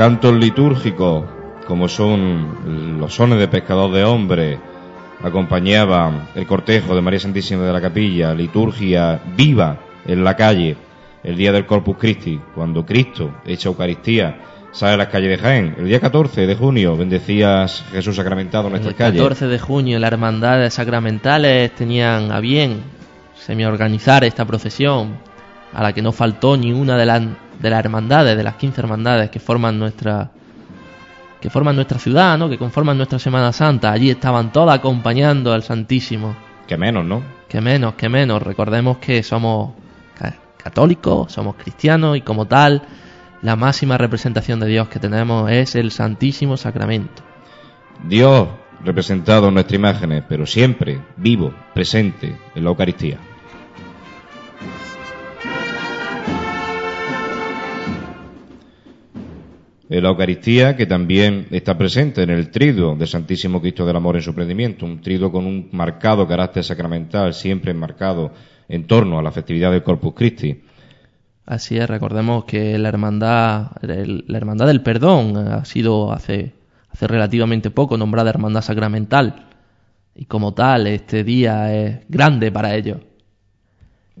Cantos litúrgicos, como son los sones de pescador de hombre, acompañaban el cortejo de María Santísima de la Capilla, liturgia viva en la calle, el día del Corpus Christi, cuando Cristo, hecha Eucaristía, sale a las calles de Jaén. El día 14 de junio bendecías Jesús sacramentado en nuestras calles. El 14 de junio las hermandades sacramentales tenían a bien semi-organizar esta procesión, a la que no faltó ni una de las de las hermandades, de las 15 hermandades que forman nuestra que forman nuestra ciudad, ¿no? Que conforman nuestra Semana Santa. Allí estaban todas acompañando al Santísimo. Que menos, ¿no? Que menos, que menos. Recordemos que somos católicos, somos cristianos y como tal, la máxima representación de Dios que tenemos es el Santísimo Sacramento. Dios representado en nuestras imágenes, pero siempre vivo, presente en la Eucaristía. La Eucaristía, que también está presente en el triduo del Santísimo Cristo del Amor en su prendimiento, un triduo con un marcado carácter sacramental, siempre enmarcado en torno a la festividad del Corpus Christi. Así es, recordemos que la hermandad, la hermandad del perdón ha sido hace, hace relativamente poco nombrada hermandad sacramental y como tal este día es grande para ellos.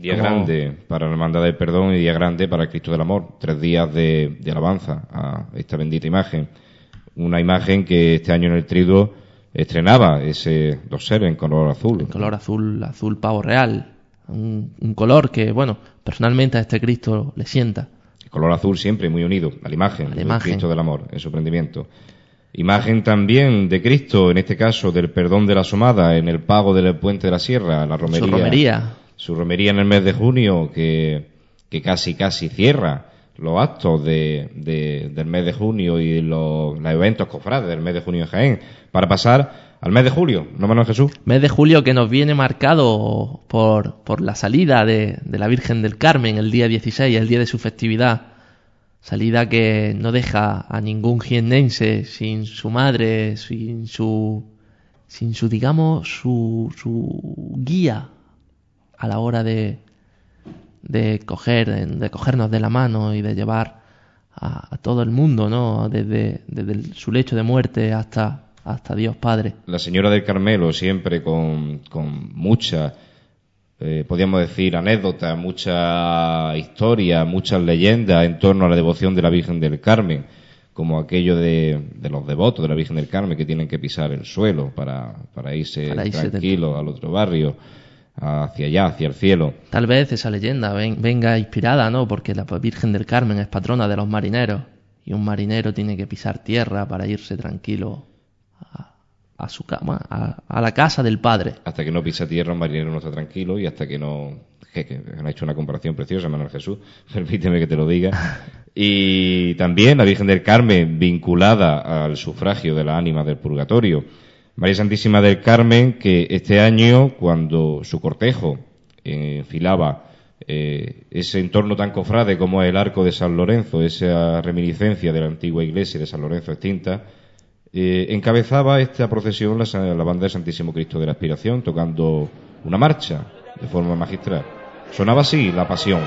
Día grande para la Hermandad del Perdón y día grande para el Cristo del Amor. Tres días de, alabanza a esta bendita imagen. Una imagen que este año en el Triduo estrenaba ese dos seres en color azul. En color azul, azul pavo real. un, un color que, bueno, personalmente a este Cristo le sienta. El color azul siempre muy unido a la imagen, A la del imagen. Cristo del amor, en su prendimiento. Imagen también de Cristo, en este caso del perdón de la asomada, en el pago del puente de la sierra, la romería. Su romería. Su romería en el mes de junio, que, que casi casi cierra los actos de, de- del mes de junio y los, eventos cofrades del mes de junio en Jaén, para pasar al mes de julio, ¿no, Manuel Jesús? Mes de julio que nos viene marcado por, por la salida de, de la Virgen del Carmen el día 16, el día de su festividad. Salida que no deja a ningún jiennense sin su madre, sin su, sin su, digamos, su, su guía a la hora de, de coger, de cogernos de la mano y de llevar a, a todo el mundo, ¿no? Desde, desde el- su lecho de muerte hasta, hasta Dios Padre. La señora del Carmelo siempre con, con mucha, eh, podríamos decir, anécdotas, mucha historia, muchas leyendas en torno a la devoción de la Virgen del Carmen, como aquello de, de los devotos de la Virgen del Carmen que tienen que pisar el suelo para, para irse Para irse tranquilos al otro barrio, hacia allá, hacia el cielo. Tal vez esa leyenda ven- venga inspirada, ¿no? Porque la Virgen del Carmen es patrona de los marineros y un marinero tiene que pisar tierra para irse tranquilo a, a su cama, a, a la casa del Padre. Hasta que no pisa tierra un marinero no está tranquilo y hasta que no... Que, que han hecho una comparación preciosa, Manuel Jesús, permíteme que te lo diga. Y también la Virgen del Carmen vinculada al sufragio de la ánima del purgatorio. María Santísima del Carmen que este año, cuando su cortejo eh, enfilaba eh, ese entorno tan cofrade como es el arco de San Lorenzo, esa reminiscencia de la antigua iglesia de San Lorenzo extinta, eh, encabezaba esta procesión la, la banda del Santísimo Cristo de la Aspiración, tocando una marcha de forma magistral. Sonaba así la pasión.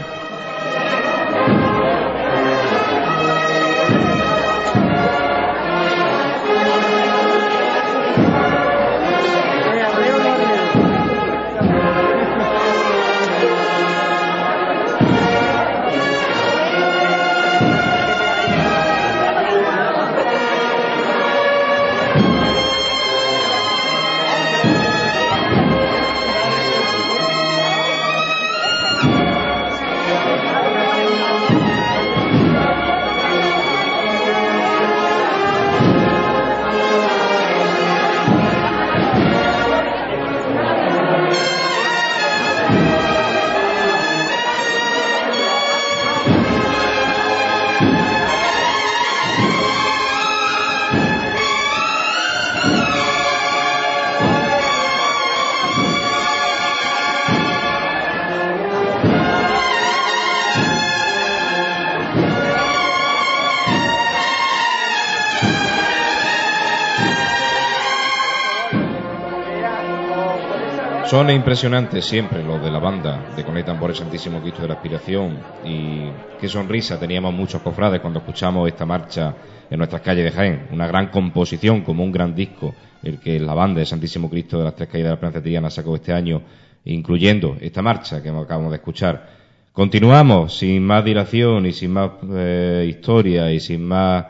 Son impresionantes siempre los de la banda de por el Santísimo Cristo de la Aspiración y qué sonrisa teníamos muchos cofrades cuando escuchamos esta marcha en nuestras calles de Jaén. Una gran composición, como un gran disco, el que la banda de Santísimo Cristo de las Tres Calles de la Plaza sacó este año, incluyendo esta marcha que acabamos de escuchar. Continuamos sin más dilación y sin más eh, historia y sin más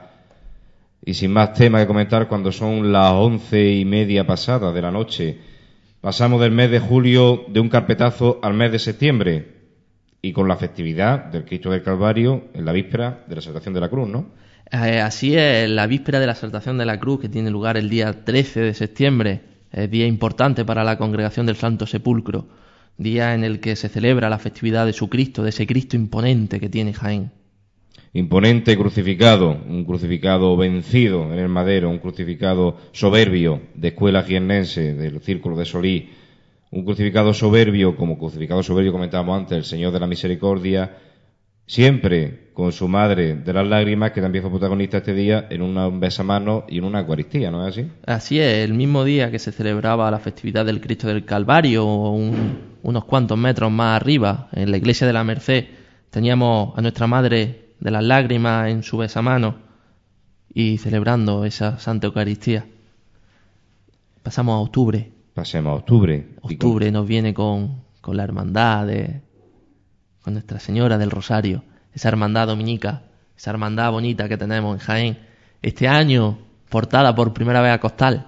y sin más tema que comentar cuando son las once y media pasadas de la noche. Pasamos del mes de julio de un carpetazo al mes de septiembre y con la festividad del Cristo del Calvario en la víspera de la Saltación de la Cruz, ¿no? Eh, así es, la víspera de la Saltación de la Cruz, que tiene lugar el día 13 de septiembre, es día importante para la congregación del Santo Sepulcro, día en el que se celebra la festividad de su Cristo, de ese Cristo imponente que tiene Jaén. Imponente crucificado, un crucificado vencido en el madero, un crucificado soberbio de escuela jiennense, del Círculo de Solí, un crucificado soberbio, como crucificado soberbio comentábamos antes, el Señor de la Misericordia, siempre con su madre de las lágrimas, que también fue protagonista este día en una- un besamano y en una Eucaristía, ¿no es así? Así es, el mismo día que se celebraba la festividad del Cristo del Calvario, un- unos cuantos metros más arriba, en la iglesia de la Merced, teníamos a nuestra Madre de las Lágrimas en su besamano y celebrando esa Santa Eucaristía. Pasamos a octubre. Pasemos a octubre. Octubre nos viene con, con la hermandad de, con Nuestra Señora del Rosario, esa hermandad dominica, esa hermandad bonita que tenemos en Jaén. Este año, portada por primera vez a Costal.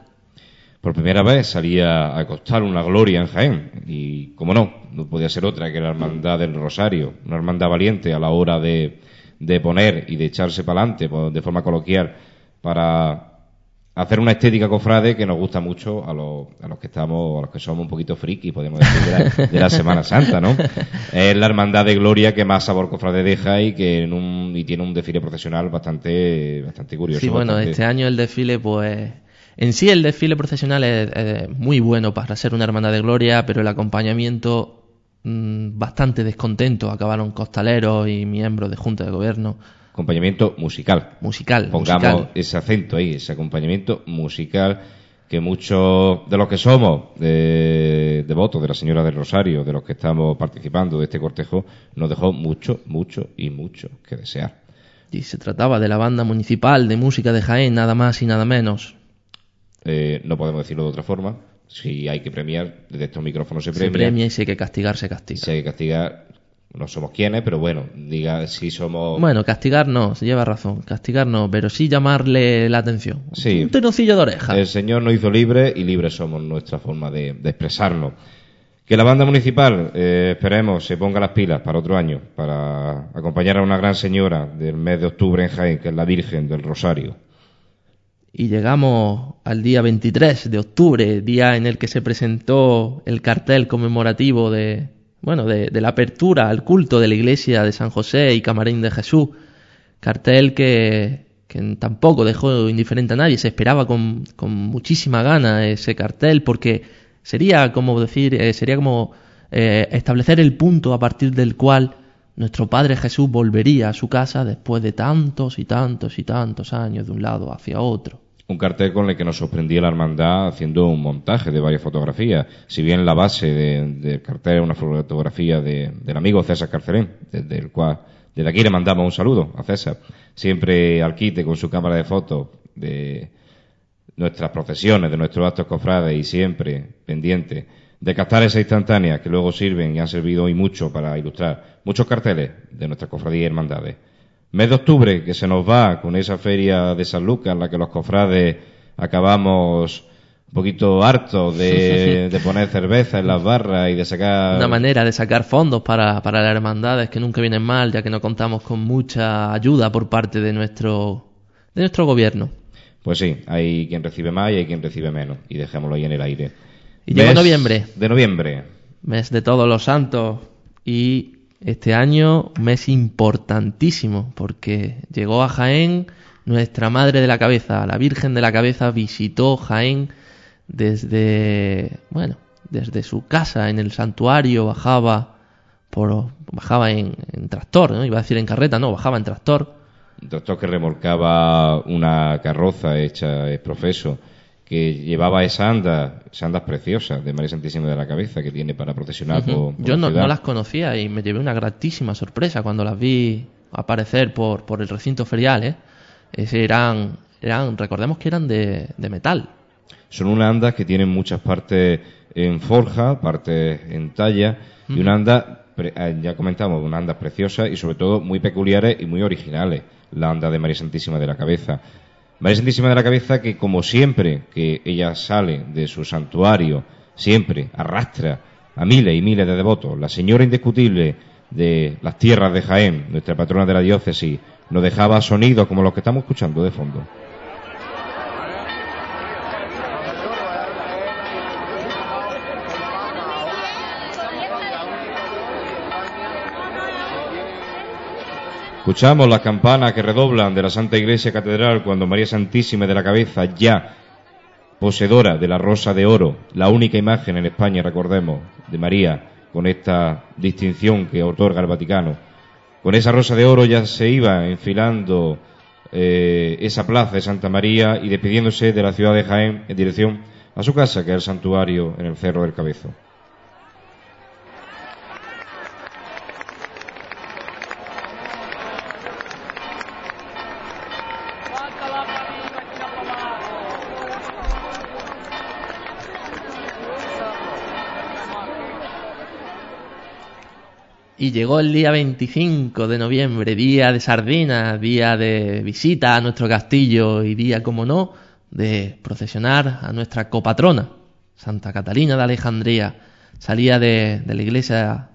por primera vez salía a costar una gloria en Jaén. Y, como no, no podía ser otra que la Hermandad del Rosario, una hermandad valiente a la hora de, de poner y de echarse para adelante de forma coloquial para hacer una estética cofrade que nos gusta mucho a los, a los que estamos, a los que somos un poquito friki, podemos decir, de la, Semana Santa, ¿no? Es la hermandad de gloria que más sabor cofrade deja y que en un, y tiene un desfile procesional bastante, bastante curioso. Sí, bueno, este año el desfile, pues, en sí el desfile procesional es, muy bueno para ser una hermandad de gloria, pero el acompañamiento mm, bastante descontento. Acabaron costaleros y miembros de junta de gobierno acompañamiento musical. Musical. Pongamos ese acento ahí, ese acompañamiento musical que muchos de los que somos de, devotos de la Señora del Rosario, de los que estamos participando de este cortejo, nos dejó mucho, mucho y mucho que desear. Y se trataba de la banda municipal de música de Jaén, nada más y nada menos. Eh, no podemos decirlo de otra forma. Si hay que premiar, desde estos micrófonos se premia. Se premia y si hay que castigar, se castiga. Si hay que castigar, no somos quienes, pero bueno, diga si somos... Bueno, castigar no, se lleva razón, castigar no, pero sí llamarle la atención. Sí. Un tenocillo de oreja. El Señor nos hizo libres y libres somos nuestra forma de, expresarnos. Que la banda municipal, eh, esperemos, se ponga las pilas para otro año, para acompañar a una gran señora del mes de octubre en Jaén, que es la Virgen del Rosario. Y llegamos al día 23 de octubre, día en el que se presentó el cartel conmemorativo de, bueno, de, la apertura al culto de la iglesia de San José y Camarín de Jesús. Cartel que, tampoco dejó indiferente a nadie. Se esperaba con, muchísima gana ese cartel porque sería como decir, eh, sería como eh, establecer el punto a partir del cual nuestro Padre Jesús volvería a su casa después de tantos y tantos y tantos años de un lado hacia otro un cartel con el que nos sorprendía la hermandad haciendo un montaje de varias fotografías. Si bien la base del cartel es una fotografía del amigo César Carcelén, desde el cual, desde aquí le mandamos un saludo a César, siempre al quite con su cámara de fotos de nuestras procesiones, de nuestros actos cofrades y siempre pendiente de captar esas instantáneas que luego sirven y han servido hoy mucho para ilustrar muchos carteles de nuestras cofradías y hermandades. Mes de octubre, que se nos va con esa feria de San Lucas en la que los cofrades acabamos un poquito hartos de, poner cerveza en las barras y de sacar... Una manera de sacar fondos para, para las hermandades que nunca vienen mal, ya que no contamos con mucha ayuda por parte de nuestro, de nuestro gobierno. Pues sí, hay quien recibe más y hay quien recibe menos, y dejémoslo ahí en el aire. Y llegó noviembre. De noviembre. Mes de todos los santos. Y este año, mes importantísimo, porque llegó a Jaén nuestra Madre de la Cabeza, la Virgen de la Cabeza visitó Jaén desde, bueno, desde su casa en el santuario, bajaba por, bajaba en, tractor, ¿no? Iba a decir en carreta, no, bajaba en tractor. Un tractor que remolcaba una carroza hecha es profeso que llevaba esa anda, esas andas preciosas de María Santísima de la Cabeza que tiene para procesionar Yo no, las conocía y me llevé una gratísima sorpresa cuando las vi aparecer por, por el recinto ferial. ¿eh? eran, eran, recordemos que eran de, de metal. Son unas andas que tienen muchas partes en forja, partes en talla y una anda, eh, ya comentamos, una andas preciosas y sobre todo muy peculiares y muy originales. La anda de María Santísima de la Cabeza. María Santísima de la Cabeza que como siempre que ella sale de su santuario, siempre arrastra a miles y miles de devotos. La señora indiscutible de las tierras de Jaén, nuestra patrona de la diócesis, nos dejaba sonidos como los que estamos escuchando de fondo. Escuchamos las campanas que redoblan de la Santa Iglesia Catedral cuando María Santísima de la Cabeza, ya poseedora de la Rosa de Oro, la única imagen en España, recordemos, de María, con esta distinción que otorga el Vaticano. Con esa Rosa de Oro ya se iba enfilando eh, esa plaza de Santa María y despidiéndose de la ciudad de Jaén en dirección a su casa, que es el santuario en el Cerro del Cabezo. Y llegó el día 25 de noviembre, día de sardina, día de visita a nuestro castillo y día, como no, de procesionar a nuestra copatrona, Santa Catalina de Alejandría. Salía de, de la iglesia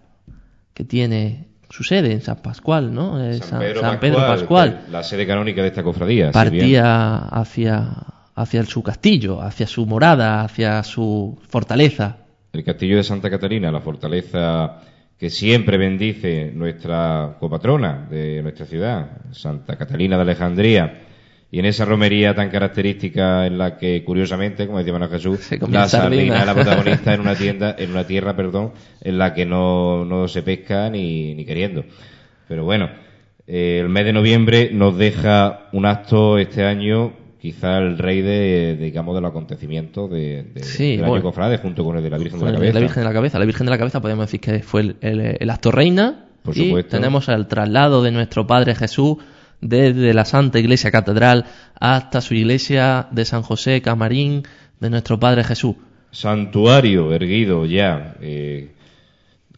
que tiene su sede en San Pascual, ¿no? Eh, San, Pedro, Pascual, La sede canónica de esta cofradía. Partía hacia, hacia su castillo, hacia su morada, hacia su fortaleza. El castillo de Santa Catalina, la fortaleza que siempre bendice nuestra copatrona de nuestra ciudad, Santa Catalina de Alejandría, y en esa romería tan característica en la que, curiosamente, como decía Manuel Jesús, la sardina es la protagonista en una tienda, en una tierra, perdón, en la que no, no se pesca ni, ni queriendo. Pero bueno, eh, el mes de noviembre nos deja un acto este año quizá el rey de, digamos, de los acontecimientos de, de, sí, del año cofrade junto con el de la Virgen de la Cabeza. La Virgen de la Cabeza. La Virgen de la Cabeza podemos decir que fue el, el, acto reina. Por y supuesto. tenemos el traslado de nuestro Padre Jesús desde la Santa Iglesia Catedral hasta su iglesia de San José Camarín de nuestro Padre Jesús. Santuario erguido ya, eh,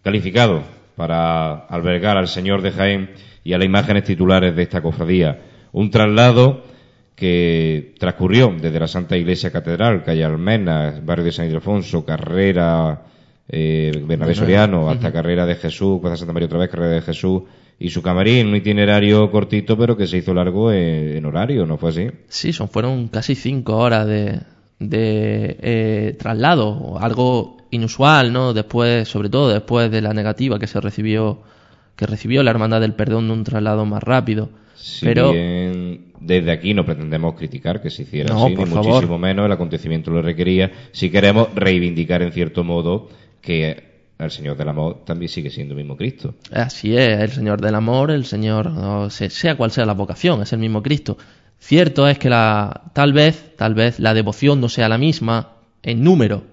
calificado para albergar al Señor de Jaén y a las imágenes titulares de esta cofradía. Un traslado que transcurrió desde la Santa Iglesia Catedral, calle Almena, barrio de San Ildefonso, carrera eh, Bernabé Soriano, hasta carrera de Jesús, Plaza Santa María otra vez, carrera de Jesús, y su camarín, un itinerario cortito, pero que se hizo largo en, horario, ¿no fue así? Sí, son, fueron casi cinco horas de, de eh, traslado, algo inusual, ¿no? Después, sobre todo después de la negativa que se recibió, que recibió la Hermandad del Perdón de un traslado más rápido. Si pero bien desde aquí no pretendemos criticar que se hiciera No, así, por ni favor. muchísimo menos, el acontecimiento lo requería. Si queremos reivindicar en cierto modo que el Señor del Amor también sigue siendo el mismo Cristo. Así es, el Señor del amor, el Señor, no sé, sea cual sea la vocación, es el mismo Cristo. Cierto es que la, tal vez, tal vez la devoción no sea la misma en número,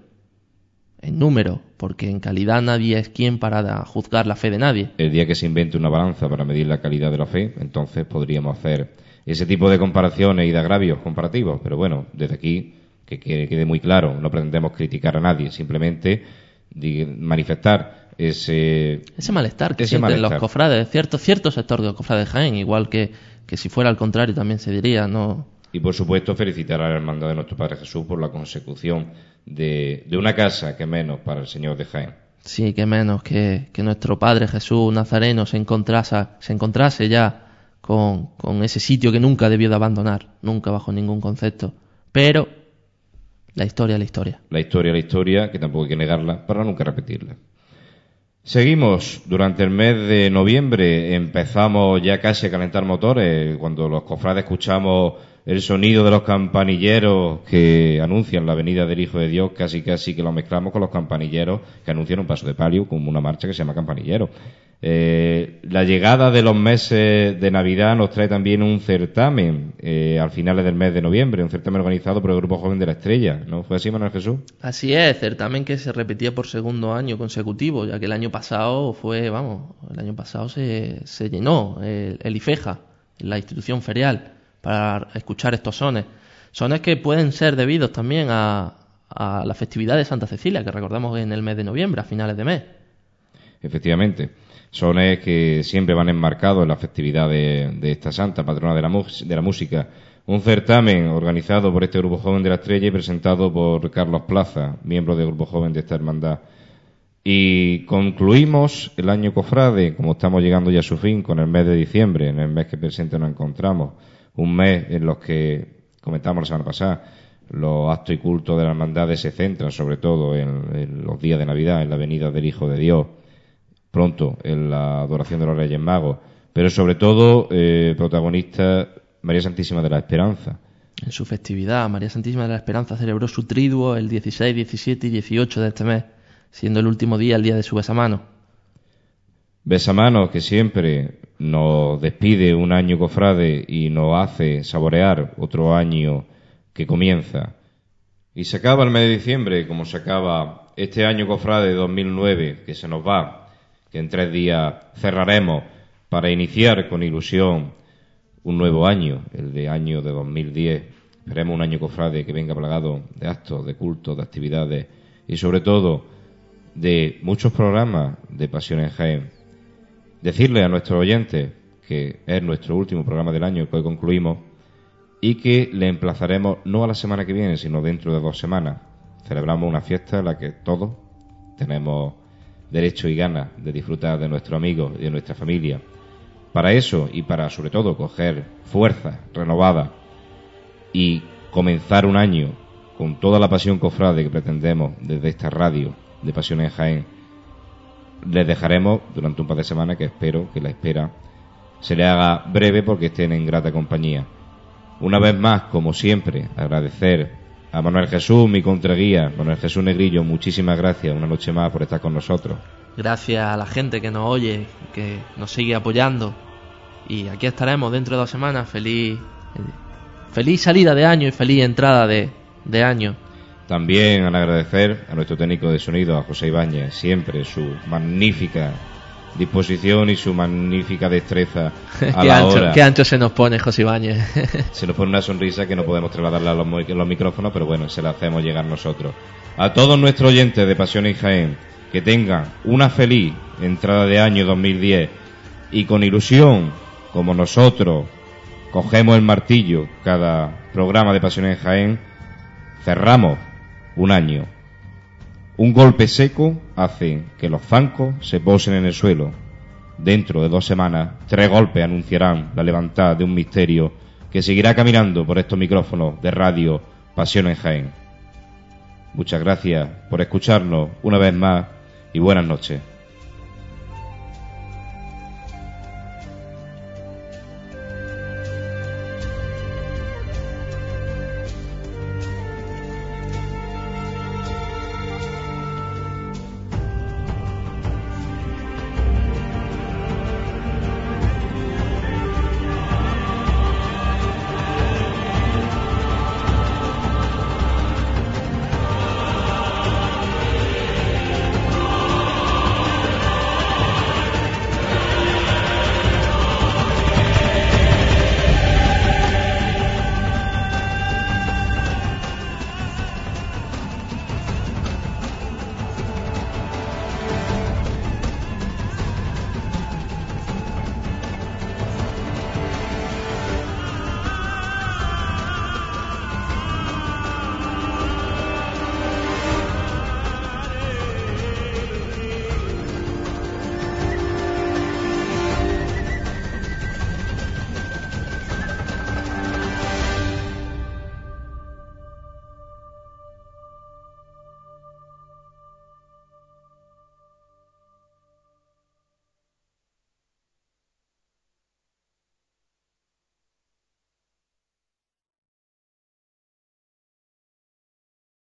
en número, porque en calidad nadie es quien para juzgar la fe de nadie. El día que se invente una balanza para medir la calidad de la fe, entonces podríamos hacer ese tipo de comparaciones y de agravios comparativos. Pero bueno, desde aquí, que quede, muy claro, no pretendemos criticar a nadie, simplemente manifestar ese, Ese malestar que Ese sienten malestar. los cofrades, cierto, cierto sector de los cofrades de Jaén, igual que, que si fuera al contrario también se diría, no, Y por supuesto felicitar a la hermandad de nuestro Padre Jesús por la consecución de, de una casa que menos para el Señor de Jaén. Sí, que menos que, que nuestro Padre Jesús Nazareno se encontrase, se encontrase ya con, con ese sitio que nunca debió de abandonar, nunca bajo ningún concepto. Pero la historia es la historia. La historia, la historia, que tampoco hay que negarla para nunca repetirla. Seguimos durante el mes de noviembre, empezamos ya casi a calentar motores, cuando los cofrades escuchamos el sonido de los campanilleros que anuncian la venida del Hijo de Dios, casi casi que lo mezclamos con los campanilleros que anuncian un paso de palio como una marcha que se llama campanillero. Eh, la llegada de los meses de Navidad nos trae también un certamen eh, al finales del mes de noviembre, un certamen organizado por el Grupo Joven de la Estrella, ¿no fue así, Manuel Jesús? Así es, certamen que se repetía por segundo año consecutivo, ya que el año pasado fue, vamos, el año pasado se, se llenó el, el IFEJA, la institución ferial, para escuchar estos sones. Sones que pueden ser debidos también a, a la festividad de Santa Cecilia, que recordamos en el mes de noviembre, a finales de mes. Efectivamente. Sones que siempre van enmarcados en la festividad de, esta santa patrona de la, de la música. Un certamen organizado por este Grupo Joven de la Estrella y presentado por Carlos Plaza, miembro del Grupo Joven de esta hermandad. Y concluimos el año cofrade, como estamos llegando ya a su fin, con el mes de diciembre, en el mes que presente nos encontramos. Un mes en los que, comentamos la semana pasada, los actos y cultos de las hermandades se centran sobre todo en, los días de Navidad, en la venida del Hijo de Dios, pronto en la adoración de los Reyes Magos, pero sobre todo eh, protagonista María Santísima de la Esperanza. En su festividad, María Santísima de la Esperanza celebró su triduo el 16, 17 y 18 de este mes, siendo el último día el día de su besamano. Besamanos que siempre nos despide un año cofrade y nos hace saborear otro año que comienza. Y se acaba el mes de diciembre, como se acaba este año cofrade 2009, que se nos va, que en tres días cerraremos para iniciar con ilusión un nuevo año, el de año de 2010. Esperemos un año cofrade que venga plagado de actos, de cultos, de actividades y sobre todo de muchos programas de Pasión en Jaén. Decirle a nuestros oyentes que es nuestro último programa del año que hoy concluimos y que le emplazaremos no a la semana que viene, sino dentro de dos semanas. Celebramos una fiesta en la que todos tenemos derecho y ganas de disfrutar de nuestro amigo y de nuestra familia. Para eso y para sobre todo coger fuerza renovada y comenzar un año con toda la pasión cofrade que pretendemos desde esta radio de Pasión en Jaén, les dejaremos durante un par de semanas que espero que la espera se le haga breve porque estén en grata compañía. Una vez más, como siempre, agradecer a Manuel Jesús, mi contraguía, Manuel Jesús Negrillo, muchísimas gracias una noche más por estar con nosotros. Gracias a la gente que nos oye, que nos sigue apoyando. Y aquí estaremos dentro de dos semanas. Feliz, feliz salida de año y feliz entrada de, de año. También al agradecer a nuestro técnico de sonido, a José Ibáñez, siempre su magnífica disposición y su magnífica destreza a ¿Qué, la ancho, hora. qué ancho se nos pone, José Ibáñez. Se nos pone una sonrisa que no podemos trasladarle a los micrófonos, pero bueno, se la hacemos llegar nosotros. A todos nuestros oyentes de Pasión y Jaén, que tengan una feliz entrada de año 2010 y con ilusión, como nosotros cogemos el martillo cada programa de Pasión en Jaén, cerramos un año. Un golpe seco hace que los zancos se posen en el suelo. Dentro de dos semanas, tres golpes anunciarán la levantada de un misterio que seguirá caminando por estos micrófonos de radio Pasión en Jaén. Muchas gracias por escucharnos una vez más y buenas noches.